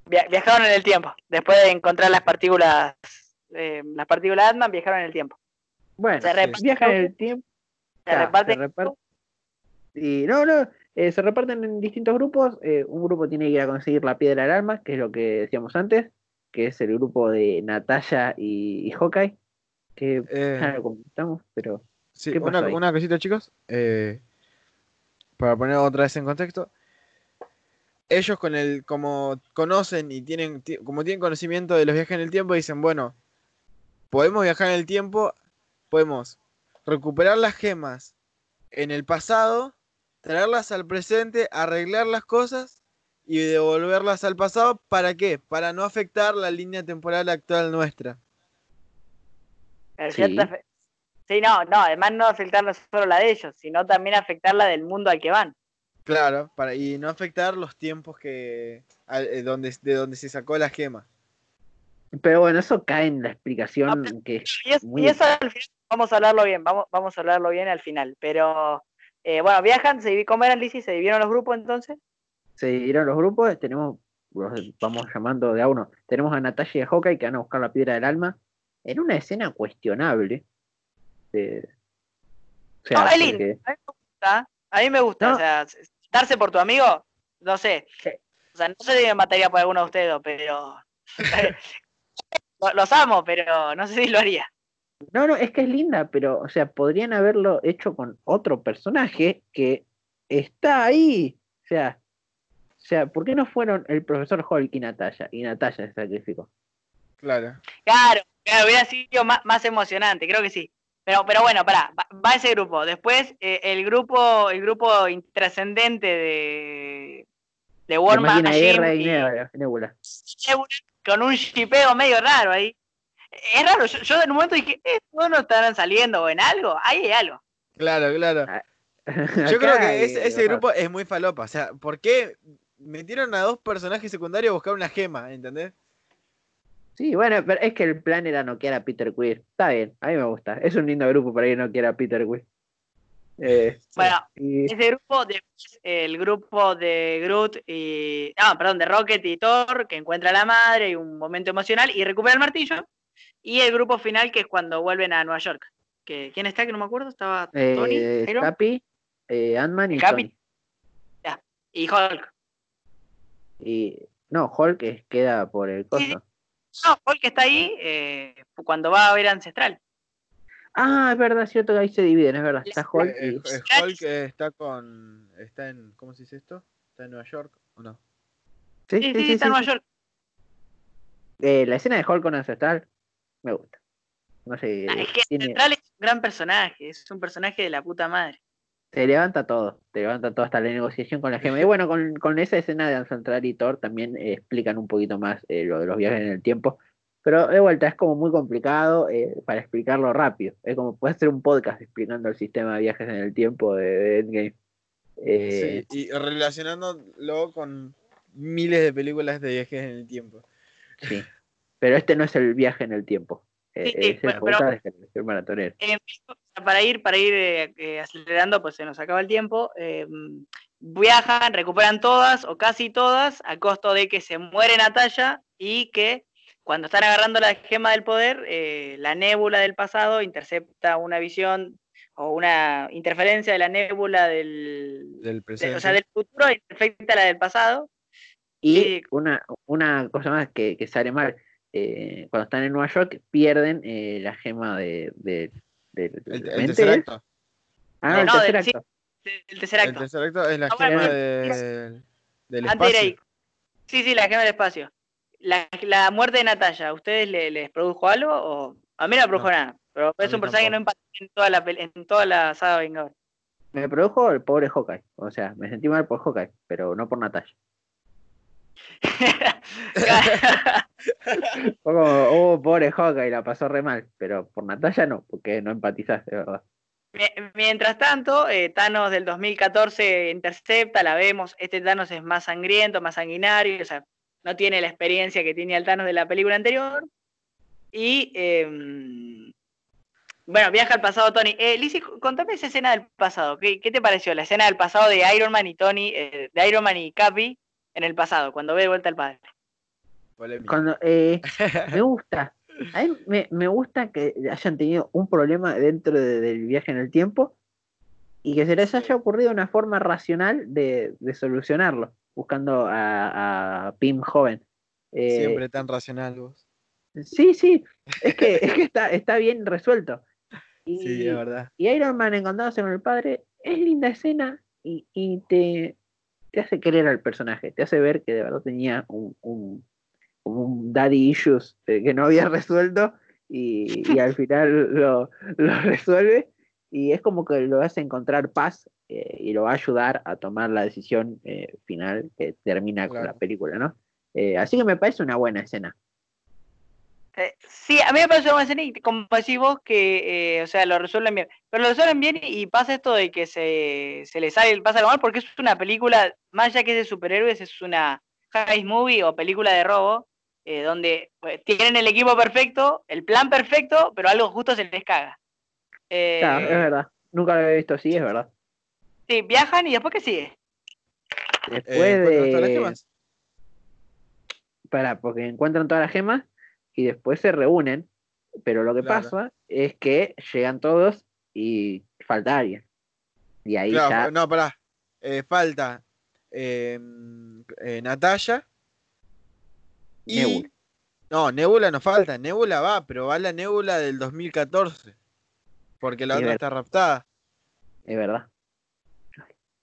viajaron en el tiempo. Después de encontrar las partículas, eh, las partículas Atman, viajaron en el tiempo. Bueno, Se reparten viajan en el tiempo. Se Ah, reparten. repar- Y no, no, eh, se reparten en distintos grupos. eh, un grupo tiene que ir a conseguir la piedra del alma, que es lo que decíamos antes, que es el grupo de Natalia y, y Hawkeye, que Eh, ya lo comentamos, pero Sí, ¿Qué pasó una, ahí? una cosita, chicos. eh, para poner otra vez en contexto. Ellos con el, como conocen y tienen, ti- como tienen conocimiento de los viajes en el tiempo, dicen, bueno, podemos viajar en el tiempo, podemos recuperar las gemas en el pasado, traerlas al presente, arreglar las cosas y devolverlas al pasado. ¿Para qué? Para no afectar la línea temporal actual nuestra. Sí. Sí, no, no, además no afectar no solo la de ellos, sino también afectar la del mundo al que van. Claro, para, y no afectar los tiempos que al- eh, donde, de donde se sacó la gema. Pero bueno, eso cae en la No, explicación que Y, es- Muy y eso al final, vamos a hablarlo bien, vamos, vamos a hablarlo bien al final. Pero eh, bueno, viajan, se ¿cómo eran, Lizzy? ¿Se dividieron los grupos entonces? se dividieron los grupos, tenemos, los vamos llamando de a uno, tenemos a Natalia y a Hawkeye que van a buscar la piedra del alma en una escena cuestionable. eh, o sea, No, es lindo. porque- A mí me gusta, a mí me gusta, No. o sea, darse por tu amigo, no sé. Sí. O sea, no sé si me mataría por alguno de ustedes, pero Lo- los amo, pero no sé si lo haría. No, no, es que es linda, pero, o sea, podrían haberlo hecho con otro personaje que está ahí. O sea, o sea, ¿por qué no fueron el profesor Hulk y Natalia? Y Natalia se sacrificó. Claro. Claro, claro, hubiera sido más, más emocionante, creo que sí. Pero, pero bueno, pará, va, va ese grupo. Después, eh, el grupo, el grupo intrascendente de, de War Machine y y Nebula. Con un shipeo medio raro ahí. Es raro, yo, yo en un momento dije, ¿estos no estarán saliendo o en algo? Ahí hay algo. Claro, claro. Ah, Yo creo que ese, eh, grupo es muy falopa. O sea, ¿por qué metieron a dos personajes secundarios a buscar una gema? ¿Entendés? Sí, bueno, pero es que el plan era noquear a Peter Quill. Está bien, a mí me gusta. Es un lindo grupo para ir a noquear a Peter Quill. Eh, Bueno, y- ese grupo, después el grupo de Groot y. Ah, perdón, de Rocket y Thor, que encuentra a la madre y un momento emocional y recupera el martillo. Y el grupo final, que es cuando vuelven a Nueva York. Que, ¿Quién está? Que no me acuerdo. Estaba Tony, eh, Iron Capi, eh, Ant-Man y Capi. Tony. y Hulk. Y no, Hulk es- queda por el Sí, sí. coso. No, Hulk está ahí eh, cuando va a ver Ancestral. Ah, es verdad, cierto que ahí se dividen, es verdad. Está Eh, Hulk eh, y... eh, Hulk eh, está con. Está en. ¿Cómo se dice esto? ¿Está en Nueva York o no? Sí, Sí, sí, sí, está en Nueva York. Eh, la escena de Hulk con Ancestral me gusta. No sé, Ah, es que tiene- Ancestral es un gran personaje. Es un personaje de la puta madre. se levanta todo, te levanta todo hasta la negociación con la gema. Y bueno, con, con esa escena de Ancestral y Thor también eh, explican un poquito más eh, lo de los viajes en el tiempo. Pero de vuelta, es como muy complicado eh, para explicarlo rápido. Es como puede hacer un podcast explicando el sistema de viajes en el tiempo de, de Endgame. Eh, Sí, y relacionándolo con miles de películas de viajes en el tiempo. sí. Pero este no es el viaje en el tiempo. Eh, Sí, sí, es el pero- de. Eh, para ir, para ir eh, eh, acelerando, pues se nos acaba el tiempo. eh, viajan, recuperan todas o casi todas a costo de que se muere Natalia y que cuando están agarrando la gema del poder, eh, la nébula del pasado intercepta una visión o una interferencia de la nébula del, Del de- presente. o sea, del futuro intercepta la del pasado. Y una, una cosa más que, que sale mal, eh, cuando están en Nueva York pierden eh, la gema de, de, de- de el, la el tercer acto. Ah, el No, tercer del- sí. acto. El tercer El acto. tercer acto es la gema bueno. del, del espacio. ahí. Sí, sí, la gema del espacio. La, la muerte de Natalia, ¿a ustedes le- les produjo algo? O... A mí no me produjo No. nada, pero es un personaje que no impactó en toda la, en toda la saga Vengador. Me produjo el pobre Hawkeye. O sea, me sentí mal por Hawkeye, pero no por Natalia. Fue como, oh, pobre Hawkeye, la pasó re mal. Pero por Natalia no, porque no empatizaste, verdad. Mi- Mientras tanto, eh, Thanos del 2014 intercepta, la vemos. Este Thanos es más sangriento, más sanguinario, o sea, no tiene la experiencia que tenía el Thanos de la película anterior. Y em, bueno, viaja al pasado Tony. Eh, Lizzy, contame esa escena del pasado. ¿Qué, qué te pareció? La escena del pasado de Iron Man y Tony, eh, de Iron Man y Cappy en el pasado, cuando ve de vuelta al padre. Cuando, eh, me gusta, A mí me, me gusta que hayan tenido un problema dentro de- del viaje en el tiempo y que se les haya ocurrido una forma racional de, de solucionarlo, buscando a, a Pim joven. Eh, Siempre tan racional vos. Sí, sí, es que, es que está, está bien resuelto. Y, Sí, es verdad. y Iron Man encontrándose con el padre es linda escena y, y te, te hace querer al personaje, te hace ver que de verdad tenía un, un, un daddy issues eh, que no había resuelto y, y al final lo, lo resuelve y es como que lo hace encontrar paz eh, y lo va a ayudar a tomar la decisión eh, final que termina con la película, ¿no? Eh, así que me parece una buena escena. Eh, sí, a mí me parece una buena escena y como decís vos que, eh, o sea, lo resuelven bien. Pero lo resuelven bien y pasa esto de que se, se le sale, pasa algo mal porque es una película, más allá que es de superhéroes, es una heist movie o película de robo, eh, donde pues, tienen el equipo perfecto, el plan perfecto, pero algo justo se les caga. Eh, Claro, es verdad. Nunca lo había visto así, es verdad. sí, viajan y después qué sigue. Después Eh, ¿encuentras todas las de. gemas? Para, porque encuentran todas las gemas y después se reúnen. Pero lo que Claro. pasa es que llegan todos y falta alguien. Y ahí Claro, ya. no, pará. Eh, falta eh, eh, Natalia y. Nebula. No, Nebula no falta. Nebula va, pero va la Nebula del 2014. Porque la otra está raptada. Es verdad.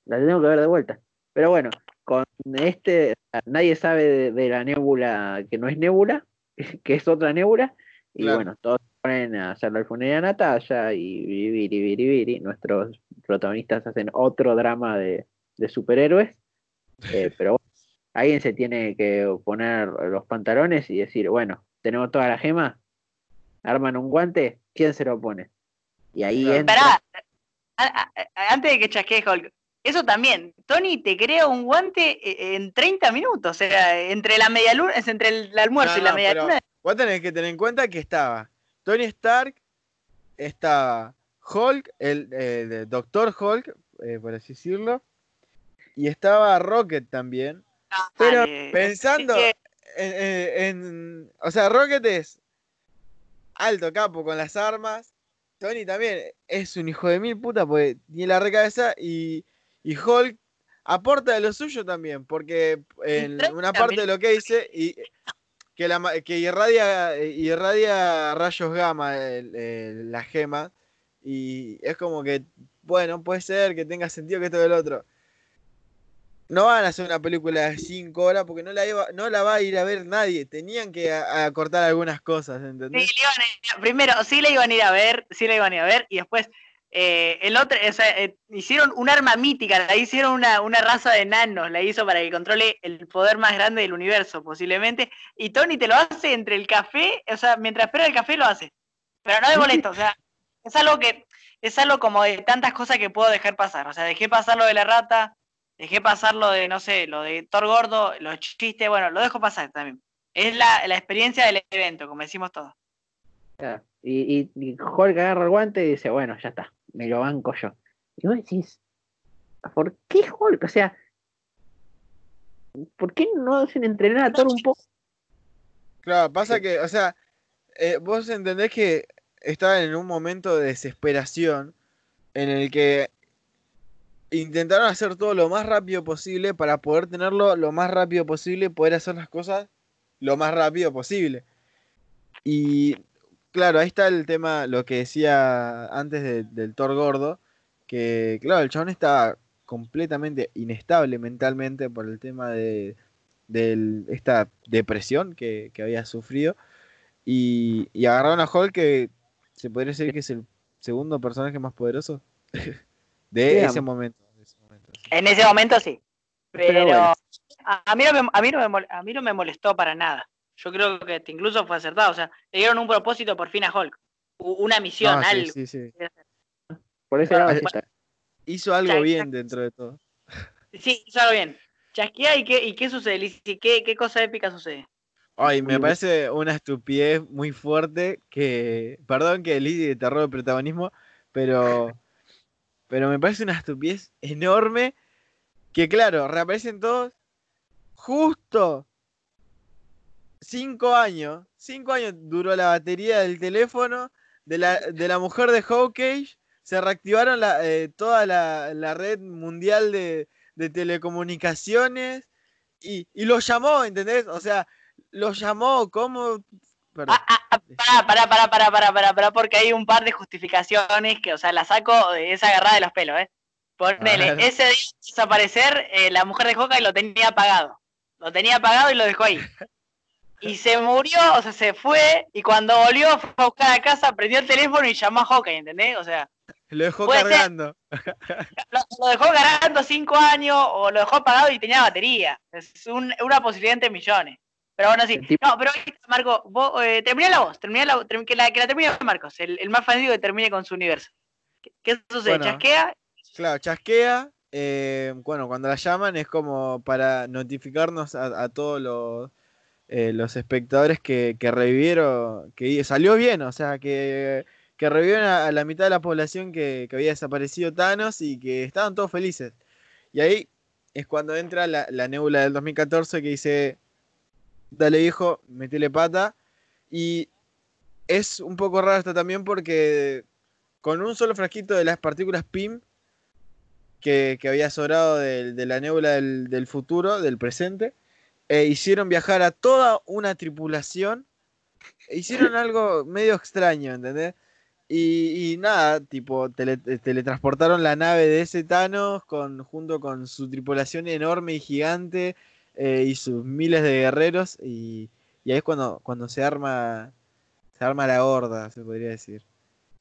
La tengo que ver de vuelta. Pero bueno, con este, nadie sabe de, de la nébula que no es nébula, que es otra nébula. Y Claro. bueno, todos se ponen a hacerle el funeral a Natalia y viri, viri, viri. Nuestros protagonistas hacen otro drama de, de superhéroes. Eh, pero bueno, alguien se tiene que poner los pantalones y decir, bueno, tenemos toda la gema, arman un guante, ¿quién se lo pone? Y ahí Claro. entra. Pará, a- a- a- antes de que chasquee Hulk, eso también, Tony te crea un guante eh, en 30 minutos, o sea, entre la media luna, es entre el almuerzo No, y la no, media luna. Vos tenés que tener en cuenta que estaba Tony Stark, estaba Hulk, el, el Doctor Hulk, eh, por así decirlo, y estaba Rocket también. Pero pensando Así en, O sea, Rocket es alto capo con las armas. Tony también es un hijo de mil puta porque tiene la recabeza y, y Hulk aporta de lo suyo también, porque en 30 una parte de lo que dice y que, la, que irradia, irradia rayos gamma el- el- la gema y es como que, bueno, puede ser que tenga sentido que esto del otro. No van a hacer una película de 5 horas porque no la, iba- no la va a ir a ver nadie. Tenían que a- acortar algunas cosas, Sí, ¿entendés? le iban a ir- primero, sí le iban a ir a ver, sí le iban a ir a ver, y después eh, el otro, o sea, eh, hicieron un arma mítica, la hicieron una, una raza de enanos, la hizo para que controle el poder más grande del universo, posiblemente, y Tony te lo hace entre el café, o sea, mientras espera el café lo hace, pero no me molesta, o sea, es algo que, es algo como de tantas cosas que puedo dejar pasar, o sea, dejé pasar lo de la rata, dejé pasar lo de, no sé, lo de Thor Gordo, los chistes, bueno, lo dejo pasar también. Es la, la experiencia del evento, como decimos todos. Claro. Y, y, y Hulk agarra el guante y dice, bueno, ya está, me lo banco yo. Y vos decís, ¿por qué Hulk? O sea, ¿por qué no hacen entrenar a Thor un poco? Claro, pasa que, o sea, eh, vos entendés que estaban en un momento de desesperación en el que intentaron hacer todo lo más rápido posible para poder tenerlo lo más rápido posible poder hacer las cosas lo más rápido posible. Y claro, ahí está el tema, lo que decía antes de- del Thor gordo, que claro, el chabón estaba completamente inestable mentalmente por el tema de, de esta depresión que, que había sufrido. Y, y agarraron a Hulk, que se podría decir que es el segundo personaje más poderoso de ese momento. de ese momento, sí. En ese momento sí. Pero Pero, bueno. a, a mí no me, a, mí no me, mol- a mí no me molestó para nada. Yo creo que incluso fue acertado. O sea, le dieron un propósito por fin a Hulk. Una misión, No, sí, algo. sí, sí. Por sí bueno. está. Hizo algo bien dentro de todo. Sí, hizo algo bien. Chasquea y qué, y qué sucede, Lizzy? ¿Qué, ¿Qué cosa épica sucede? Ay, me parece una estupidez muy fuerte que, perdón que Lizzie te robe el protagonismo, pero, pero me parece una estupidez enorme que, claro, reaparecen todos justo cinco años, cinco años duró la batería del teléfono de la, de la mujer de Hawkeye. Se reactivaron eh, toda la, la red mundial de, de telecomunicaciones y, y lo llamó, ¿entendés? O sea, lo llamó como... Perdón. Ah, ah, ah, pará, pará, pará, pará, pará, pará, pará, porque hay un par de justificaciones que, o sea, la saco esa agarrada de los pelos, ¿eh? Ponele, ese día de desaparecer, eh, la mujer de Hawkeye lo tenía apagado. Lo tenía apagado y lo dejó ahí. Y se murió, o sea, se fue, y cuando volvió fue a buscar a casa, prendió el teléfono y llamó a Hawkeye, ¿entendés? O sea, Lo dejó ser. cargando. lo, lo dejó ganando cinco años o lo dejó apagado y tenía batería. Es un- una posibilidad entre millones. Pero bueno, sí. No, pero Marco, vos, eh, termina la voz, termina la, que, la, que la termine Marcos, el, el más fanático que termine con su universo. ¿Qué, qué sucede? Bueno. ¿Chasquea? Claro, chasquea. eh, bueno, cuando la llaman es como para notificarnos a, a todos los, eh, los espectadores que, que revivieron, que salió bien, o sea, que, que revivieron a, a la mitad de la población que, que había desaparecido Thanos y que estaban todos felices. Y ahí es cuando entra la, la nebula del 2014 que dice, dale hijo, metele pata. Y es un poco raro esto también porque con un solo frasquito de las partículas PIM que, que había sobrado de, la nebula del, del futuro, del presente, eh, hicieron viajar a toda una tripulación. e Hicieron algo medio extraño, ¿entendés? Y, y nada, tipo, tele- eh, teletransportaron la nave de ese Thanos con, junto con su tripulación enorme y gigante eh, y sus miles de guerreros. Y, y ahí es cuando, cuando se arma se arma la horda, se podría decir.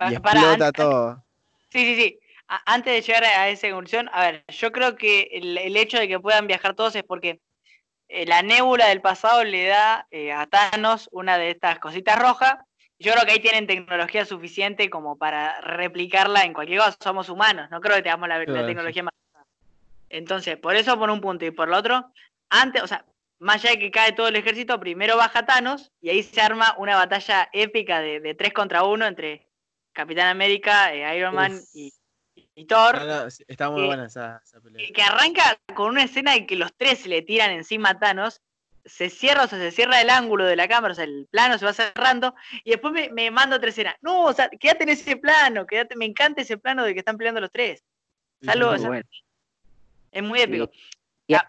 Y explota todo. Sí, sí, sí. A- antes de llegar a esa conclusión, a ver, yo creo que el, el hecho de que puedan viajar todos es porque eh, la nébula del pasado le da eh, a Thanos una de estas cositas rojas. Yo creo que ahí tienen tecnología suficiente como para replicarla en cualquier cosa. Somos humanos, no creo que tengamos la, la Claro, sí. tecnología más. Entonces, por eso por un punto y por el otro, antes, o sea, más allá de que cae todo el ejército, primero baja Thanos y ahí se arma una batalla épica de, de 3 contra 1 entre Capitán América, eh, Iron Man Uf. y, y Thor. No, no, sí, está muy que- buena esa, esa pelea. que- que arranca con una escena de que los tres se le tiran encima a Thanos, se cierra, o sea, se cierra el ángulo de la cámara, o sea, el plano se va cerrando, y después me, me manda otra escena. No, o sea, quédate en ese plano, quédate, me encanta ese plano de que están peleando los tres. Salvo, Muy bueno. es muy épico.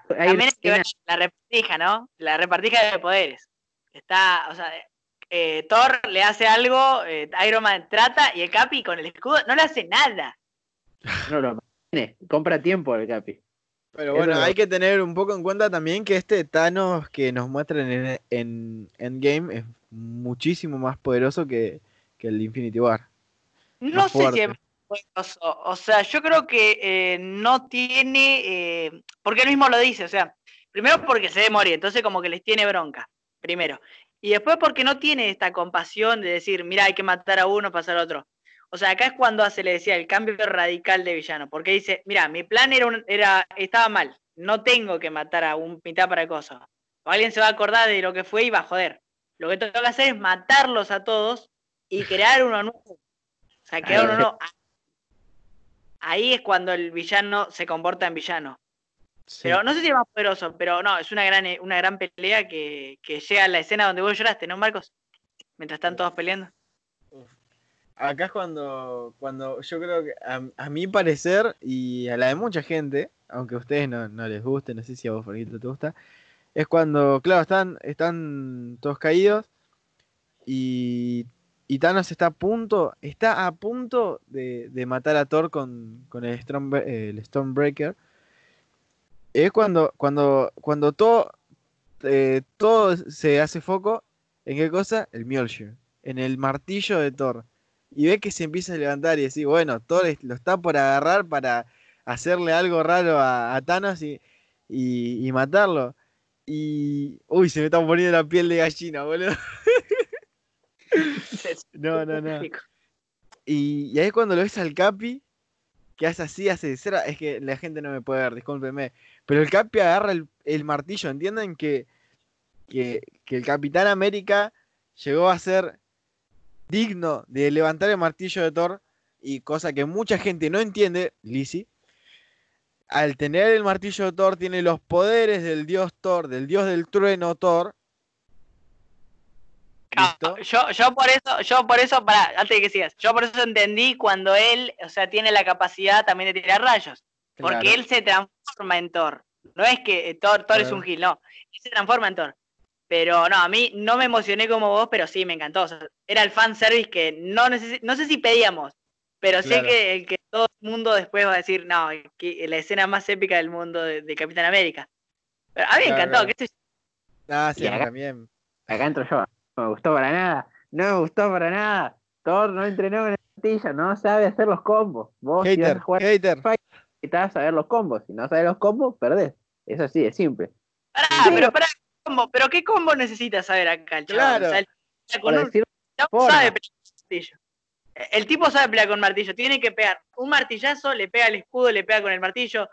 También hay que ver la repartija, ¿no? La repartija de poderes. Está, o sea, eh, Thor le hace algo, eh, Iron Man trata, y el Capi con el escudo no le hace nada. no lo mantiene, compra tiempo el Capi. Pero bueno, hay que tener un poco en cuenta también que este Thanos que nos muestran en, en Endgame es muchísimo más poderoso que, que el de Infinity War. No sé si es poderoso. O sea, yo creo que eh, no tiene. eh, porque él mismo lo dice, o sea, primero porque se debe morir, entonces como que les tiene bronca, primero. Y después porque no tiene esta compasión de decir, mira, hay que matar a uno, pasar a otro. O sea, acá es cuando hace, le decía, el cambio radical de villano, porque dice, mira, mi plan era, un- era estaba mal, no tengo que matar a un mitad para cosas. O alguien se va a acordar de lo que fue y va a joder. Lo que tengo que hacer es matarlos a todos y crear uno nuevo. O sea, crear uno nuevo. Ahí es cuando el villano se comporta en villano. Sí. Pero no sé si es más poderoso, pero no, es una gran, una gran pelea que, que llega a la escena donde vos lloraste, ¿no, Marcos? Mientras están todos peleando. Acá es cuando, cuando yo creo que a, a mi parecer y a la de mucha gente, aunque a ustedes no, no les guste, no sé si a vos, Ferguito, te gusta, es cuando, claro, están, están todos caídos y, y Thanos está a punto, está a punto de, matar a Thor con, el, el Stormbreaker. Es cuando, cuando, eh, todo se hace foco, ¿en qué cosa? El Mjolnir, en el martillo de Thor y ve que se empieza a levantar y decir, bueno, Thor lo está por agarrar para hacerle algo raro a, Thanos y, y- y matarlo. Y. Uy, se me está poniendo la piel de gallina, boludo. No, no, no. Y, y ahí cuando lo ves al Capi, que hace así, hace cera. Es que la gente no me puede ver, discúlpeme. Pero el Capi agarra el, el martillo. ¿Entienden que, que, que el Capitán América llegó a ser digno de levantar el martillo de Thor? Y cosa que mucha gente no entiende, Lizzie. Al tener el martillo de Thor, tiene los poderes del dios Thor, del dios del trueno Thor. ¿Listo? Yo, yo por eso, yo por eso, para, antes de que sigas, yo por eso entendí cuando él, o sea, tiene la capacidad también de tirar rayos. Porque Claro. él se transforma en Thor. No es que Thor, Thor es Claro. un gil, no. Él se transforma en Thor. Pero no, a mí no me emocioné como vos, pero sí me encantó. O sea, era el fanservice que no, no sé si pedíamos, pero sé que el que todo el mundo después va a decir, no, que la escena más épica del mundo de, de Capitán América. Pero a mí me Claro, encantó, claro. que esto Ah, sí, Y acá- también. Acá entro yo. No me gustó para nada. No me gustó para nada. Thor no entrenó en el martillo, no sabe hacer los combos. Vos si vas Hater, a jugar hater. necesitas saber los combos. Si no sabes los combos, perdés. Eso sí, es simple. Pará, Sí. pero pará, ¿cómo? ¿pero qué combo necesitas saber acá el chaval? Claro. O sea, el- con un- sabe con martillo. El tipo sabe pelear con martillo, tiene que pegar un martillazo, le pega el escudo, le pega con el martillo.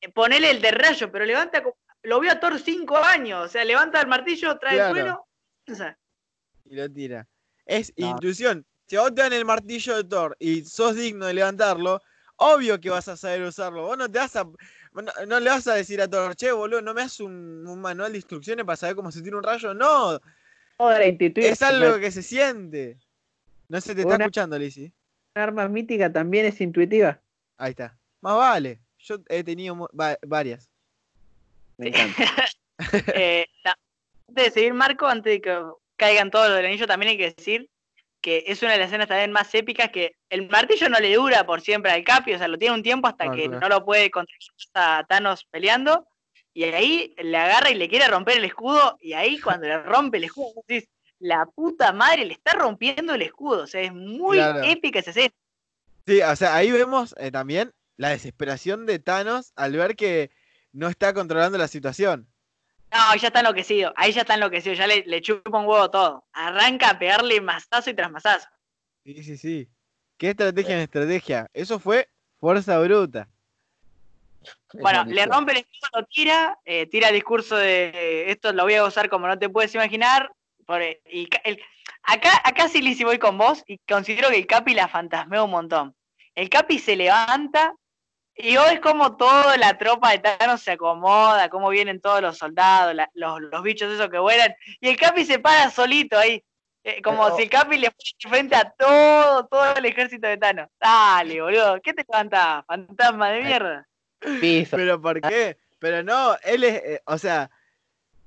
Eh, Ponele el de rayo, pero levanta, lo vio a Thor cinco años, o sea, levanta el martillo, trae Claro. el suelo. Y lo tira. Es No. intuición. Si a vos te dan el martillo de Thor y sos digno de levantarlo, obvio que vas a saber usarlo. Vos no te vas a. No, no le vas a decir a Thor, che, boludo, no me das un, un manual de instrucciones para saber cómo se tira un rayo. No, es algo que se siente. No se te está Una- escuchando, Lizzy. Una arma mítica también es intuitiva. Ahí está. Más vale. Yo he tenido va- varias. Me encanta. eh, la- antes de seguir, Marco, antes de que caigan todos los del anillo, también hay que decir que es una de las escenas también más épicas que el martillo no le dura por siempre al Capi, o sea, lo tiene un tiempo hasta Ah, que claro. no lo puede controlar a Thanos peleando, y ahí le agarra y le quiere romper el escudo, y ahí cuando le rompe el escudo, decís, la puta madre le está rompiendo el escudo, o sea, es muy Claro. épica esa escena. Sí, o sea, ahí vemos eh, también la desesperación de Thanos al ver que no está controlando la situación. No, ya está enloquecido, ahí ya está enloquecido, ya le, le chupa un huevo todo. Arranca a pegarle mazazo y tras mazazo. Sí, sí, sí. ¿Qué estrategia en estrategia? Eso fue fuerza bruta. Bueno, le rompe el escudo, lo tira, eh, tira el discurso de esto lo voy a gozar como no te puedes imaginar. por, eh, y el- acá, acá sí, Lizzy, voy con vos y considero que el Capi la fantasmea un montón. El Capi se levanta y hoy es como toda la tropa de Thanos se acomoda, cómo vienen todos los soldados, la- los, los bichos esos que vuelan, y el Capi se para solito ahí. eh, como Pero- si el Capi le fuera frente a todo, todo el ejército de Thanos. Dale, boludo, ¿qué te levantás? Fantasma de mierda. Piso. ¿Pero por qué? Pero no, él es, eh, o sea,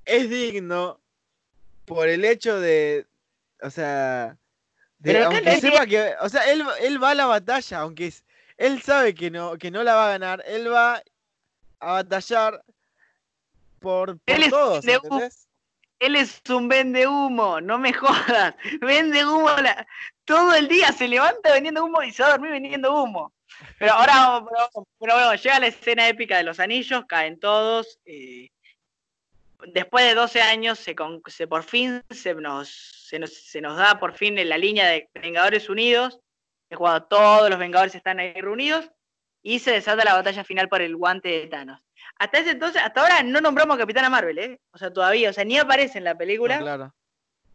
es digno por el hecho de, o sea, de, aunque sepa que, o sea, él, él va a la batalla, aunque es- él sabe que no, que no la va a ganar, él va a batallar por, por Él es todos. Él es un vende humo, no me jodas. Vende humo la- todo el día, se levanta vendiendo humo y se va a dormir vendiendo humo. Pero ahora, pero, pero bueno, llega la escena épica de los anillos, caen todos. eh, después de 12 años, se, con- se por fin se nos, se, nos, se nos da por fin en la línea de Vengadores Unidos. Es cuando todos los Vengadores están ahí reunidos y se desata la batalla final por el guante de Thanos. Hasta ese entonces, hasta ahora no nombramos a Capitana Marvel, ¿eh? O sea, todavía, o sea, ni aparece en la película. No, claro.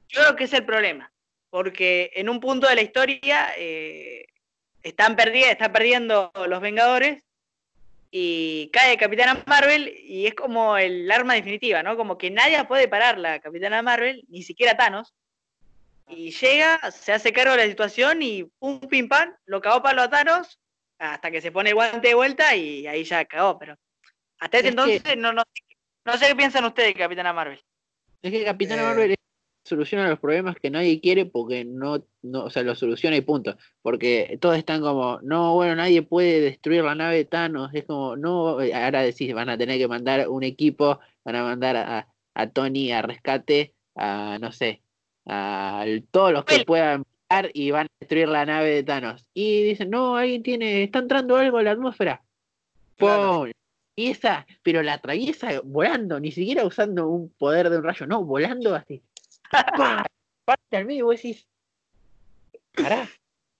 Yo creo que es el problema, porque en un punto de la historia eh, están, perdi- están perdiendo los Vengadores y cae Capitana Marvel y es como el arma definitiva, ¿no? Como que nadie puede parar la Capitana Marvel, ni siquiera Thanos. Y llega, se hace cargo de la situación y pum, pim, pam, lo cagó palo a Thanos hasta que se pone el guante de vuelta y ahí ya cagó, pero hasta ese Es que- entonces no, no, no sé qué piensan ustedes de Capitana Marvel. Es que Capitán Eh. Marvel soluciona los problemas que nadie quiere porque no, no, o sea, lo soluciona y punto. Porque todos están como, no, bueno, nadie puede destruir la nave de Thanos. Es como, no, eh, ahora decís, van a tener que mandar un equipo, van a mandar a, a Tony a rescate, a, no sé, a todos los que puedan volar y van a destruir la nave de Thanos. Y dicen, no, alguien tiene, está entrando algo a la atmósfera. Claro. ¡Pum! Y esa, pero la atraviesa volando, ni siquiera usando un poder de un rayo, no, volando así. ¡Pah! Parte al medio y vos decís, pará,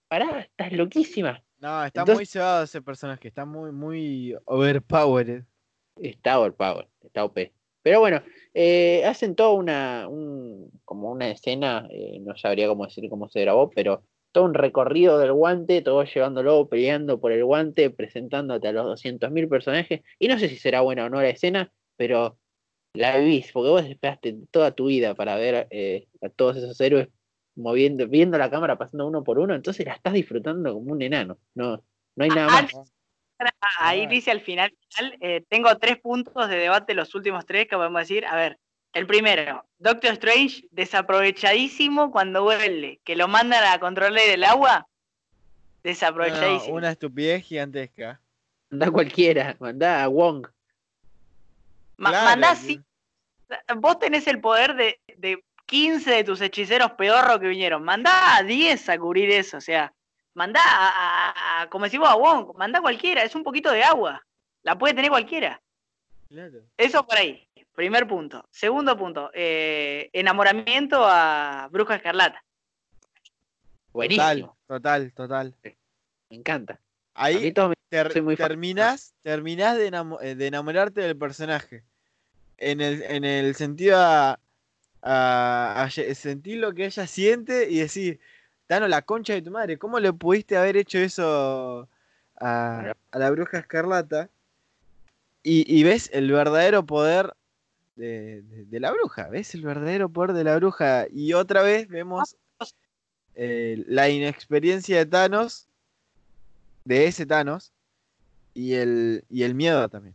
pará, estás loquísima. No, está Entonces- muy cebado ese personaje, está muy, muy overpowered. Está overpower, está OP. Pero bueno, eh, hacen toda una, un- como una escena, eh, no sabría cómo decir cómo se grabó, pero todo un recorrido del guante, todo llevándolo, peleando por el guante, presentándote a los 200.000 personajes. Y no sé si será buena o no la escena, pero la vivís, porque vos esperaste toda tu vida para ver eh, a todos esos héroes moviendo, viendo la cámara pasando uno por uno, entonces la estás disfrutando como un enano. No, no hay nada más. Ahí dice al final, eh, tengo tres puntos de debate, los últimos tres que podemos decir. A ver, el primero, Doctor Strange, desaprovechadísimo cuando vuelve, que lo mandan a controlar el agua. No, Desaprovechadísimo. una estupidez gigantesca. Mandá a cualquiera, mandá a Wong. Ma- Claro, mandá sí- vos tenés el poder de, de 15 de tus hechiceros pedorros que vinieron. Mandá a 10 a cubrir eso, o sea, mandá a, a- a- como decimos a Wong, mandá a cualquiera, es un poquito de agua. La puede tener cualquiera. Claro. Eso por ahí, primer punto. Segundo punto, eh, enamoramiento a Bruja Escarlata. Buenísimo, Total, total, total. me encanta. Ahí ter- muy terminás, terminás de, enamo- eh, de enamorarte del personaje. En el, en el sentido a, a- a sentir lo que ella siente y decir, Tano, la concha de tu madre, ¿cómo le pudiste haber hecho eso a, a la bruja escarlata? Y, y ves el verdadero poder de, de- de la bruja, ves el verdadero poder de la bruja. Y otra vez vemos eh, la inexperiencia de Thanos, de ese Thanos, y el, y el miedo también.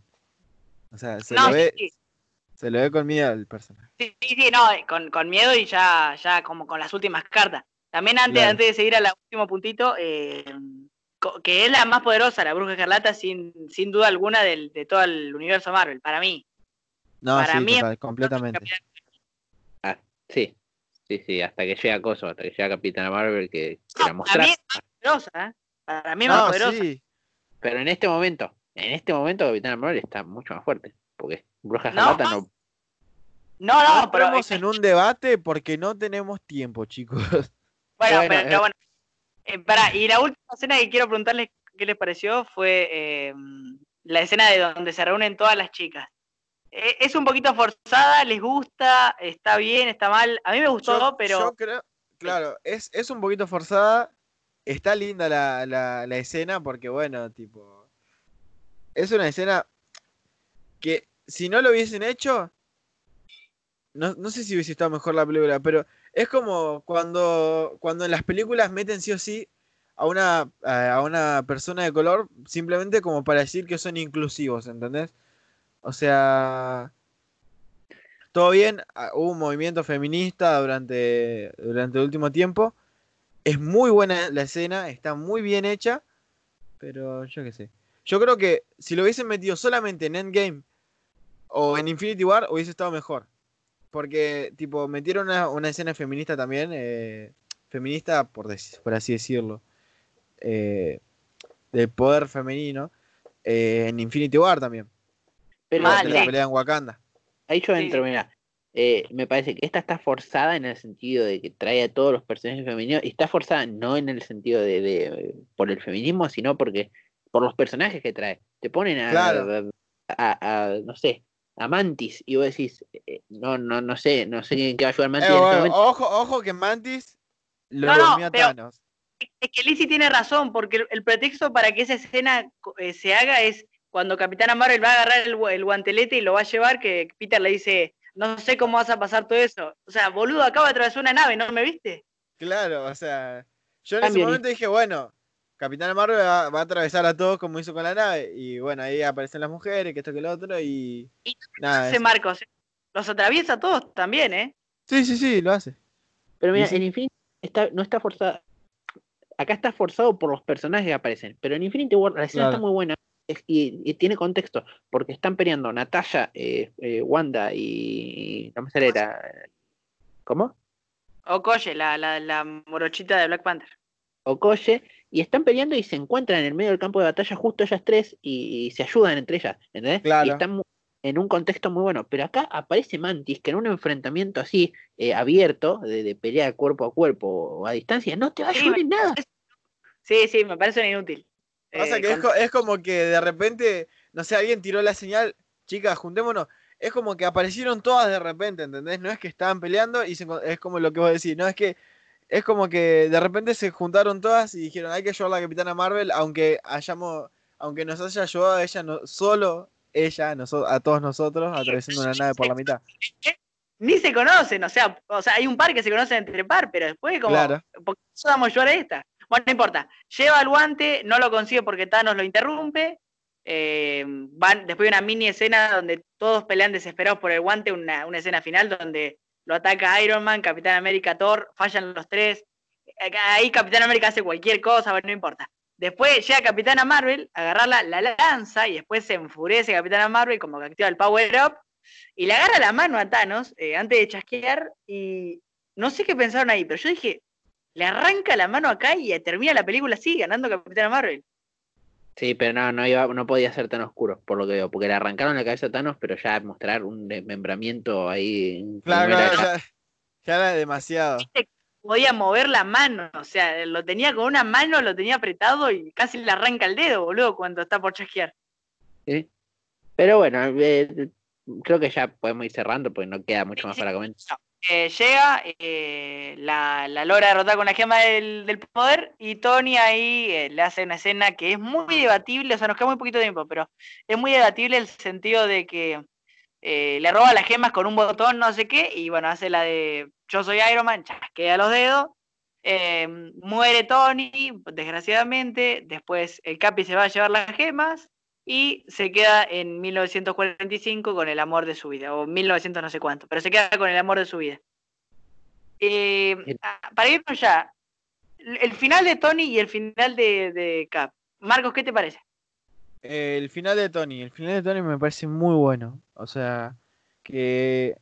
O sea, se, no, lo ve, sí, se lo ve con miedo al personaje. sí, sí, sí, no, con, con miedo y ya, ya como con las últimas cartas. También antes, Claro. antes de seguir al último puntito, eh, que es la más poderosa, la Bruja Escarlata, sin, sin duda alguna del, de todo el universo Marvel, para mí. No, Para sí, mí total, completamente. Ah, sí, sí, sí, hasta que llega Coso, hasta que llega Capitana Marvel, que, que la Para mí es más poderosa, ¿eh? Para mí es más No, poderosa. sí, Pero en este momento, en este momento Capitana Marvel está mucho más fuerte. Porque Bruja No, Escarlata no. No, no, no pero. entremos en un debate porque no tenemos tiempo, chicos. Bueno, Bueno, pero, eh. bueno. Eh, pará, y la última escena que quiero preguntarles qué les pareció fue eh, la escena de donde se reúnen todas las chicas. Es un poquito forzada, les gusta, está bien, está mal. A mí me gustó, Yo- pero. yo creo, claro, es, es un poquito forzada. Está linda la, la, la escena porque, bueno, tipo. Es una escena que si no lo hubiesen hecho. No, no sé si hubiese estado mejor la película, pero es como cuando, cuando en las películas meten sí o sí a una, a una persona de color simplemente como para decir que son inclusivos, ¿entendés? O sea, todo bien, ah, hubo un movimiento feminista durante, durante el último tiempo. Es muy buena la escena, está muy bien hecha, pero yo qué sé. Yo creo que si lo hubiesen metido solamente en Endgame o en Infinity War, hubiese estado mejor. Porque, tipo, metieron una, una escena feminista también, eh, feminista por, dec- por así decirlo, eh, del poder femenino, eh, en Infinity War también. Pero durante la pelea en Wakanda. ahí yo entro, sí. mira. eh, me parece que esta está forzada en el sentido de que trae a todos los personajes femeninos y está forzada no en el sentido de, de- por el feminismo, sino porque por los personajes que trae. Te ponen a, Claro. a, a- no sé, a Mantis y vos decís, eh, no, no, no sé, no sé en qué va a ayudar Eh, Mantis en este bueno, ojo, ojo que Mantis lo No, no, pero- Thanos. Es que Lizzie tiene razón, porque el, el pretexto para que esa escena eh, se haga es cuando Capitana Marvel va a agarrar el, el guantelete y lo va a llevar, que Peter le dice, no sé cómo vas a pasar todo eso. O sea, boludo, acaba de atravesar una nave, ¿no me viste? Claro, o sea, yo en Cambio, ese momento dije, bueno, Capitana Marvel va, va a atravesar a todos como hizo con la nave. Y bueno, ahí aparecen las mujeres, que esto que lo otro, y. Y Nada, Ese es- Marcos, ¿eh? los atraviesa a todos también, ¿eh? Sí, sí, sí, lo hace. Pero mira, sí. en Infinity está, no está forzada. Acá está forzado por los personajes que aparecen. Pero en Infinity War la escena Claro. está muy buena y tiene contexto. Porque están peleando Natalia, eh, eh, Wanda y. No me sale la. ¿Cómo? Okoye, la, la, la morochita de Black Panther. Okoye. Y están peleando y se encuentran en el medio del campo de batalla justo ellas tres y, y se ayudan entre ellas. ¿Entendés? Claro. Y están en un contexto muy bueno. Pero acá aparece Mantis que en un enfrentamiento así eh, abierto, de, de pelea cuerpo a cuerpo o a distancia, no te va a Sí, ayudar en nada. Sí, sí, me parece inútil. Pasa Eh, que es, con- co- es como que de repente, no sé, alguien tiró la señal, chicas, juntémonos. Es como que aparecieron todas de repente, ¿entendés? No es que estaban peleando y se es como lo que vos decís, no es que es como que de repente se juntaron todas y dijeron, hay que ayudar a la Capitana Marvel, aunque hayamos, aunque nos haya ayudado ella no, solo ella a, a todos nosotros atravesando una nave por la mitad. Ni se conocen, o sea, o sea, hay un par que se conocen entre par, pero después como, Claro. ¿por qué eso damos yo a esta? Bueno, no importa. Lleva el guante, no lo consigue porque Thanos lo interrumpe. eh, van, después hay una mini escena donde todos pelean desesperados por el guante, una, una escena final donde lo ataca Iron Man, Capitán América, Thor, fallan los tres. Ahí Capitán América hace cualquier cosa, bueno, no importa. Después llega Capitana Marvel, agarrarla, la lanza y después se enfurece Capitana Marvel como que activa el Power Up y le agarra la mano a Thanos eh, antes de chasquear y no sé qué pensaron ahí, pero yo dije, le arranca la mano acá y termina la película así, ganando Capitana Marvel. Sí, pero no, no, iba, no podía ser tan oscuro, por lo que veo, porque le arrancaron la cabeza a Thanos, pero ya mostrar un desmembramiento ahí. en Claro, primera- claro, ya, ya era demasiado. Podía mover la mano, o sea, lo tenía con una mano, lo tenía apretado y casi le arranca el dedo, boludo, cuando está por chasquear. ¿sí? Pero bueno, eh, creo que ya podemos ir cerrando porque no queda mucho más para comentar. Llega, eh, la, la logra derrotar con la gema del, del poder y Tony ahí eh, le hace una escena que es muy debatible, o sea, nos queda muy poquito tiempo, pero es muy debatible el sentido de que eh, le roba las gemas con un botón, no sé qué, y bueno, hace la de yo soy Iron Man, chasquea los dedos, eh, muere Tony, desgraciadamente, después el Capi se va a llevar las gemas y se queda en 1945 con el amor de su vida, o 1900 no sé cuánto, pero se queda con el amor de su vida. Eh, ah, para irnos ya, el final de Tony y el final de, de Cap. Marcos, ¿qué te parece? El final de Tony, el final de Tony me parece muy bueno. O sea, que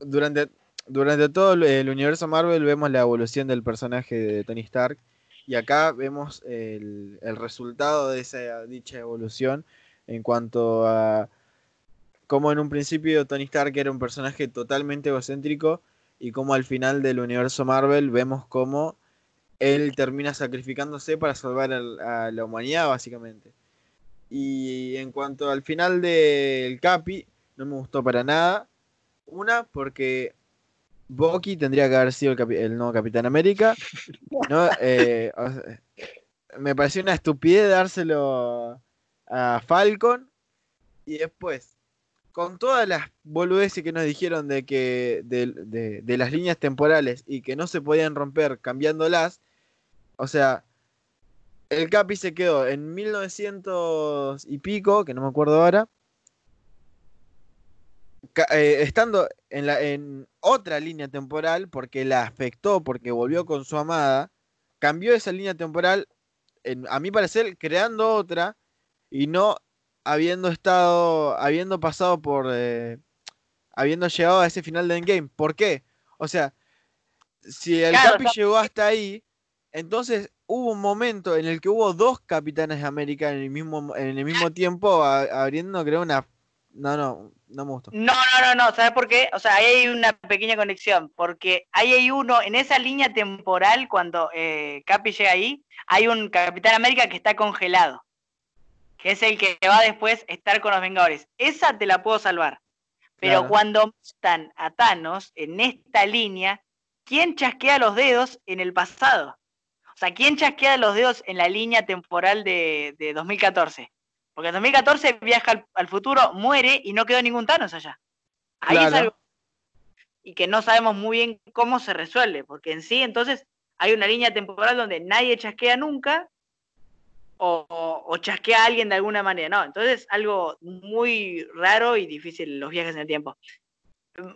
durante, durante todo el- el universo Marvel vemos la evolución del personaje de Tony Stark. Y acá vemos el, el resultado de esa dicha evolución en cuanto a cómo en un principio Tony Stark era un personaje totalmente egocéntrico y cómo al final del universo Marvel vemos cómo él termina sacrificándose para salvar al- a la humanidad, básicamente. Y en cuanto al final del Capi, no me gustó para nada. Una, porque Bucky tendría que haber sido el, nuevo Capitán América. ¿no? Eh, me pareció una estupidez dárselo a Falcon. Y después, con todas las boludeces que nos dijeron de que de, de- las líneas temporales y que no se podían romper cambiándolas, o sea, el Capi se quedó en 1900 y pico, que no me acuerdo ahora, eh, estando en, la, en otra línea temporal porque la afectó, porque volvió con su amada, cambió esa línea temporal, en- a mi parecer, creando otra y no habiendo estado, habiendo pasado por, eh, habiendo llegado a ese final de Endgame. ¿Por qué? O sea, si el Claro, Capi está- llegó hasta ahí, entonces hubo un momento en el que hubo dos Capitanes de América en el mismo, en el mismo tiempo, a- abriendo, creo, una... No, no, no me gustó. No, no, no, no, ¿sabes por qué? O sea, ahí hay una pequeña conexión, porque ahí hay uno, en esa línea temporal, cuando eh, Capi llega ahí, hay un Capitán América que está congelado, que es el que va después a estar con los Vengadores. Esa te la puedo salvar. Pero Claro. cuando están a Thanos en esta línea, ¿quién chasquea los dedos en el pasado? O sea, ¿quién chasquea los dedos en la línea temporal de, de 2014? Porque en 2014 viaja al, al futuro, muere y no quedó ningún Thanos allá. Ahí es Claro. algo. Y que no sabemos muy bien cómo se resuelve, porque en sí, entonces, hay una línea temporal donde nadie chasquea nunca, o, o- o chasquea a alguien de alguna manera. No, entonces algo muy raro y difícil los viajes en el tiempo.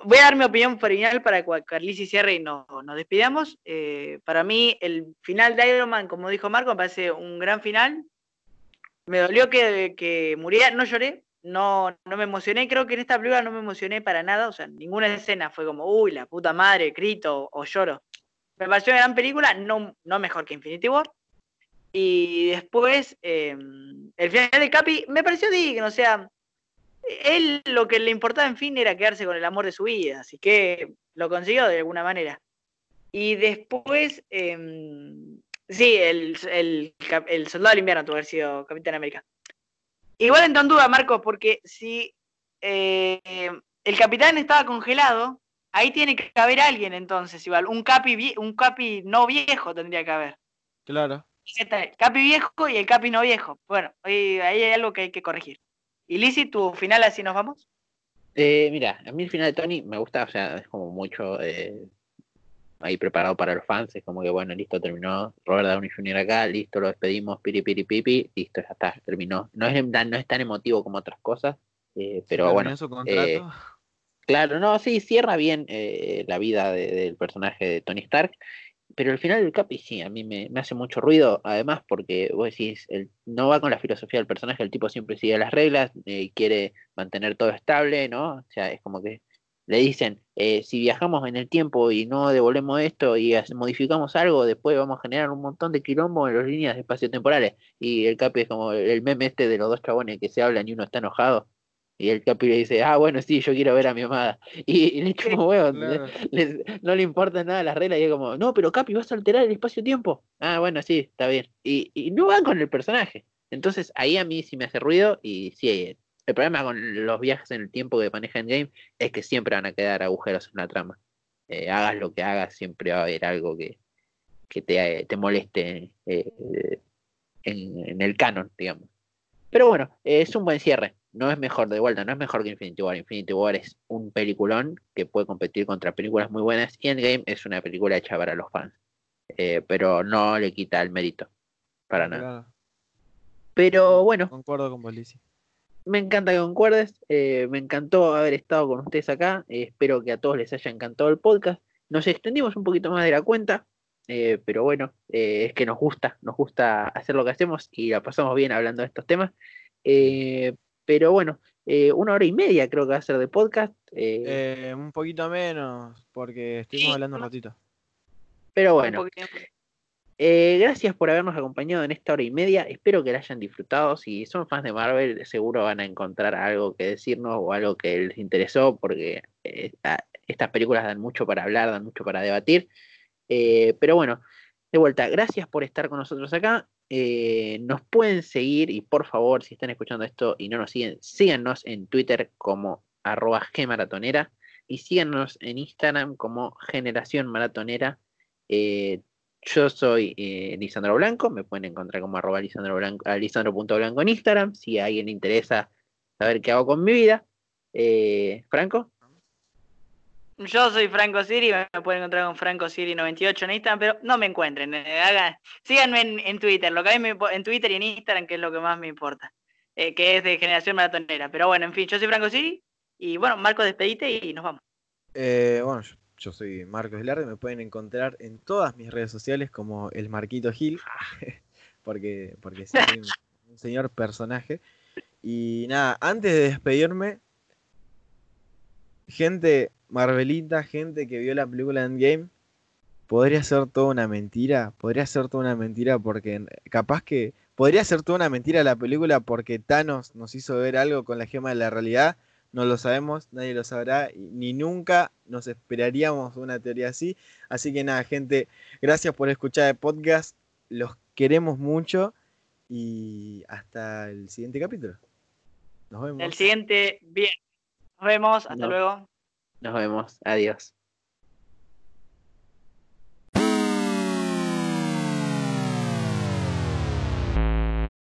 Voy a dar mi opinión final para que Carlisi cierre y nos, nos despidamos. Eh, para mí, el final de Iron Man, como dijo Marco, me parece un gran final. Me dolió que, que muriera, no lloré, no, no me emocioné. Creo que en esta película no me emocioné para nada. O sea, ninguna escena fue como, uy, la puta madre, grito o lloro. Me pareció una gran película, no, no mejor que Infinity War. Y después, eh, el final de Capi me pareció digno, o sea, él lo que le importaba, en fin, era quedarse con el amor de su vida, así que lo consiguió de alguna manera. Y después, eh, sí, el, el, soldado del invierno tuvo que haber sido Capitán América. Igual entró en duda, Marcos, porque si eh, el capitán estaba congelado, ahí tiene que haber alguien entonces, igual, un capi, vie- un capi no viejo tendría que haber. Claro. Está el Capi viejo y el Capi no viejo. Bueno, ahí, ahí hay algo que hay que corregir. ¿Y Lizzy, tu final así nos vamos? Eh, mira, a mí el final de Tony me gusta, o sea, es como mucho eh, ahí preparado para los fans, es como que bueno, listo, terminó Robert Downey Jr. acá, listo, lo despedimos, piri piri pipi, listo, ya está, terminó. No es, no es tan emotivo como otras cosas, eh, pero bueno. Su contrato? claro, no, sí, cierra bien la vida del personaje de Tony Stark pero al final del Capi sí, a mí me, hace mucho ruido, además porque vos decís, el, no va con la filosofía del personaje, el tipo siempre sigue las reglas, eh, quiere mantener todo estable, ¿no? O sea, es como que le dicen, eh, si viajamos en el tiempo y no devolvemos esto y modificamos algo, después vamos a generar un montón de quilombo en las líneas de espacio temporales. Y el Capi es como el meme este de los dos chabones que se hablan y uno está enojado. Y el Capi le dice, ah, bueno, sí, yo quiero ver a mi amada. Y, le como, huevo, no le importa nada las reglas. Y es como, no, pero Capi, vas a alterar el espacio-tiempo. Ah, bueno, sí, está bien. Y, y, no van con el personaje. Entonces ahí a mí sí me hace ruido. Y sí, el problema con los viajes en el tiempo que maneja en game es que siempre van a quedar agujeros en la trama. Eh, hagas lo que hagas, siempre va a haber algo que, que te, te moleste eh, en, en el canon, digamos. Pero bueno, es un buen cierre no es mejor de vuelta, no es mejor que Infinity War. Infinity War es un peliculón que puede competir contra películas muy buenas y Endgame es una película hecha para los fans. Eh, pero no le quita el mérito para nada. Pero bueno. Concuerdo con Policia. Me encanta que concuerdes. Eh, me encantó haber estado con ustedes acá. Eh, espero que a todos les haya encantado el podcast. Nos extendimos un poquito más de la cuenta. pero bueno, es que nos gusta, nos gusta hacer lo que hacemos y la pasamos bien hablando de estos temas. Pero bueno, eh, una hora y media creo que va a ser de podcast. Eh, un poquito menos, porque estuvimos hablando un ratito. Pero bueno, eh, gracias por habernos acompañado en esta hora y media. Espero que la hayan disfrutado. Si son fans de Marvel, seguro van a encontrar algo que decirnos o algo que les interesó, porque estas películas dan mucho para hablar, dan mucho para debatir. pero bueno, de vuelta, gracias por estar con nosotros acá. Eh, nos pueden seguir y por favor, si están escuchando esto y no nos siguen, síganos en Twitter como arroba gmaratonera y síganos en Instagram como generación maratonera. Eh, yo soy eh, Lisandro Blanco, me pueden encontrar como arroba Lisandro Blanco, Lisandro.blanco en Instagram, si a alguien le interesa saber qué hago con mi vida. Franco. Yo soy Franco Siri, me pueden encontrar con Franco Siri 98 en Instagram, pero no me encuentren. Eh, hagan, síganme en, Twitter, lo que hay en Twitter y en Instagram, que es lo que más me importa, eh, que es de generación maratonera. Pero bueno, en fin, yo soy Franco Siri y bueno, Marco, despedite y nos vamos. Eh, bueno, yo, soy Marcos Velarde, me pueden encontrar en todas mis redes sociales como el Marquito Gil, porque, porque soy un señor personaje. Y nada, antes de despedirme, gente, Marvelita, gente que vio la película Endgame, podría ser toda una mentira. Podría ser toda una mentira porque capaz que. Podría ser toda una mentira la película porque Thanos nos hizo ver algo con la gema de la realidad. No lo sabemos, nadie lo sabrá, ni nunca nos esperaríamos una teoría así. Así que nada, gente, gracias por escuchar el podcast. Los queremos mucho y hasta el siguiente capítulo. Nos vemos. El siguiente, bien. Nos vemos, hasta luego. Nos vemos, adiós.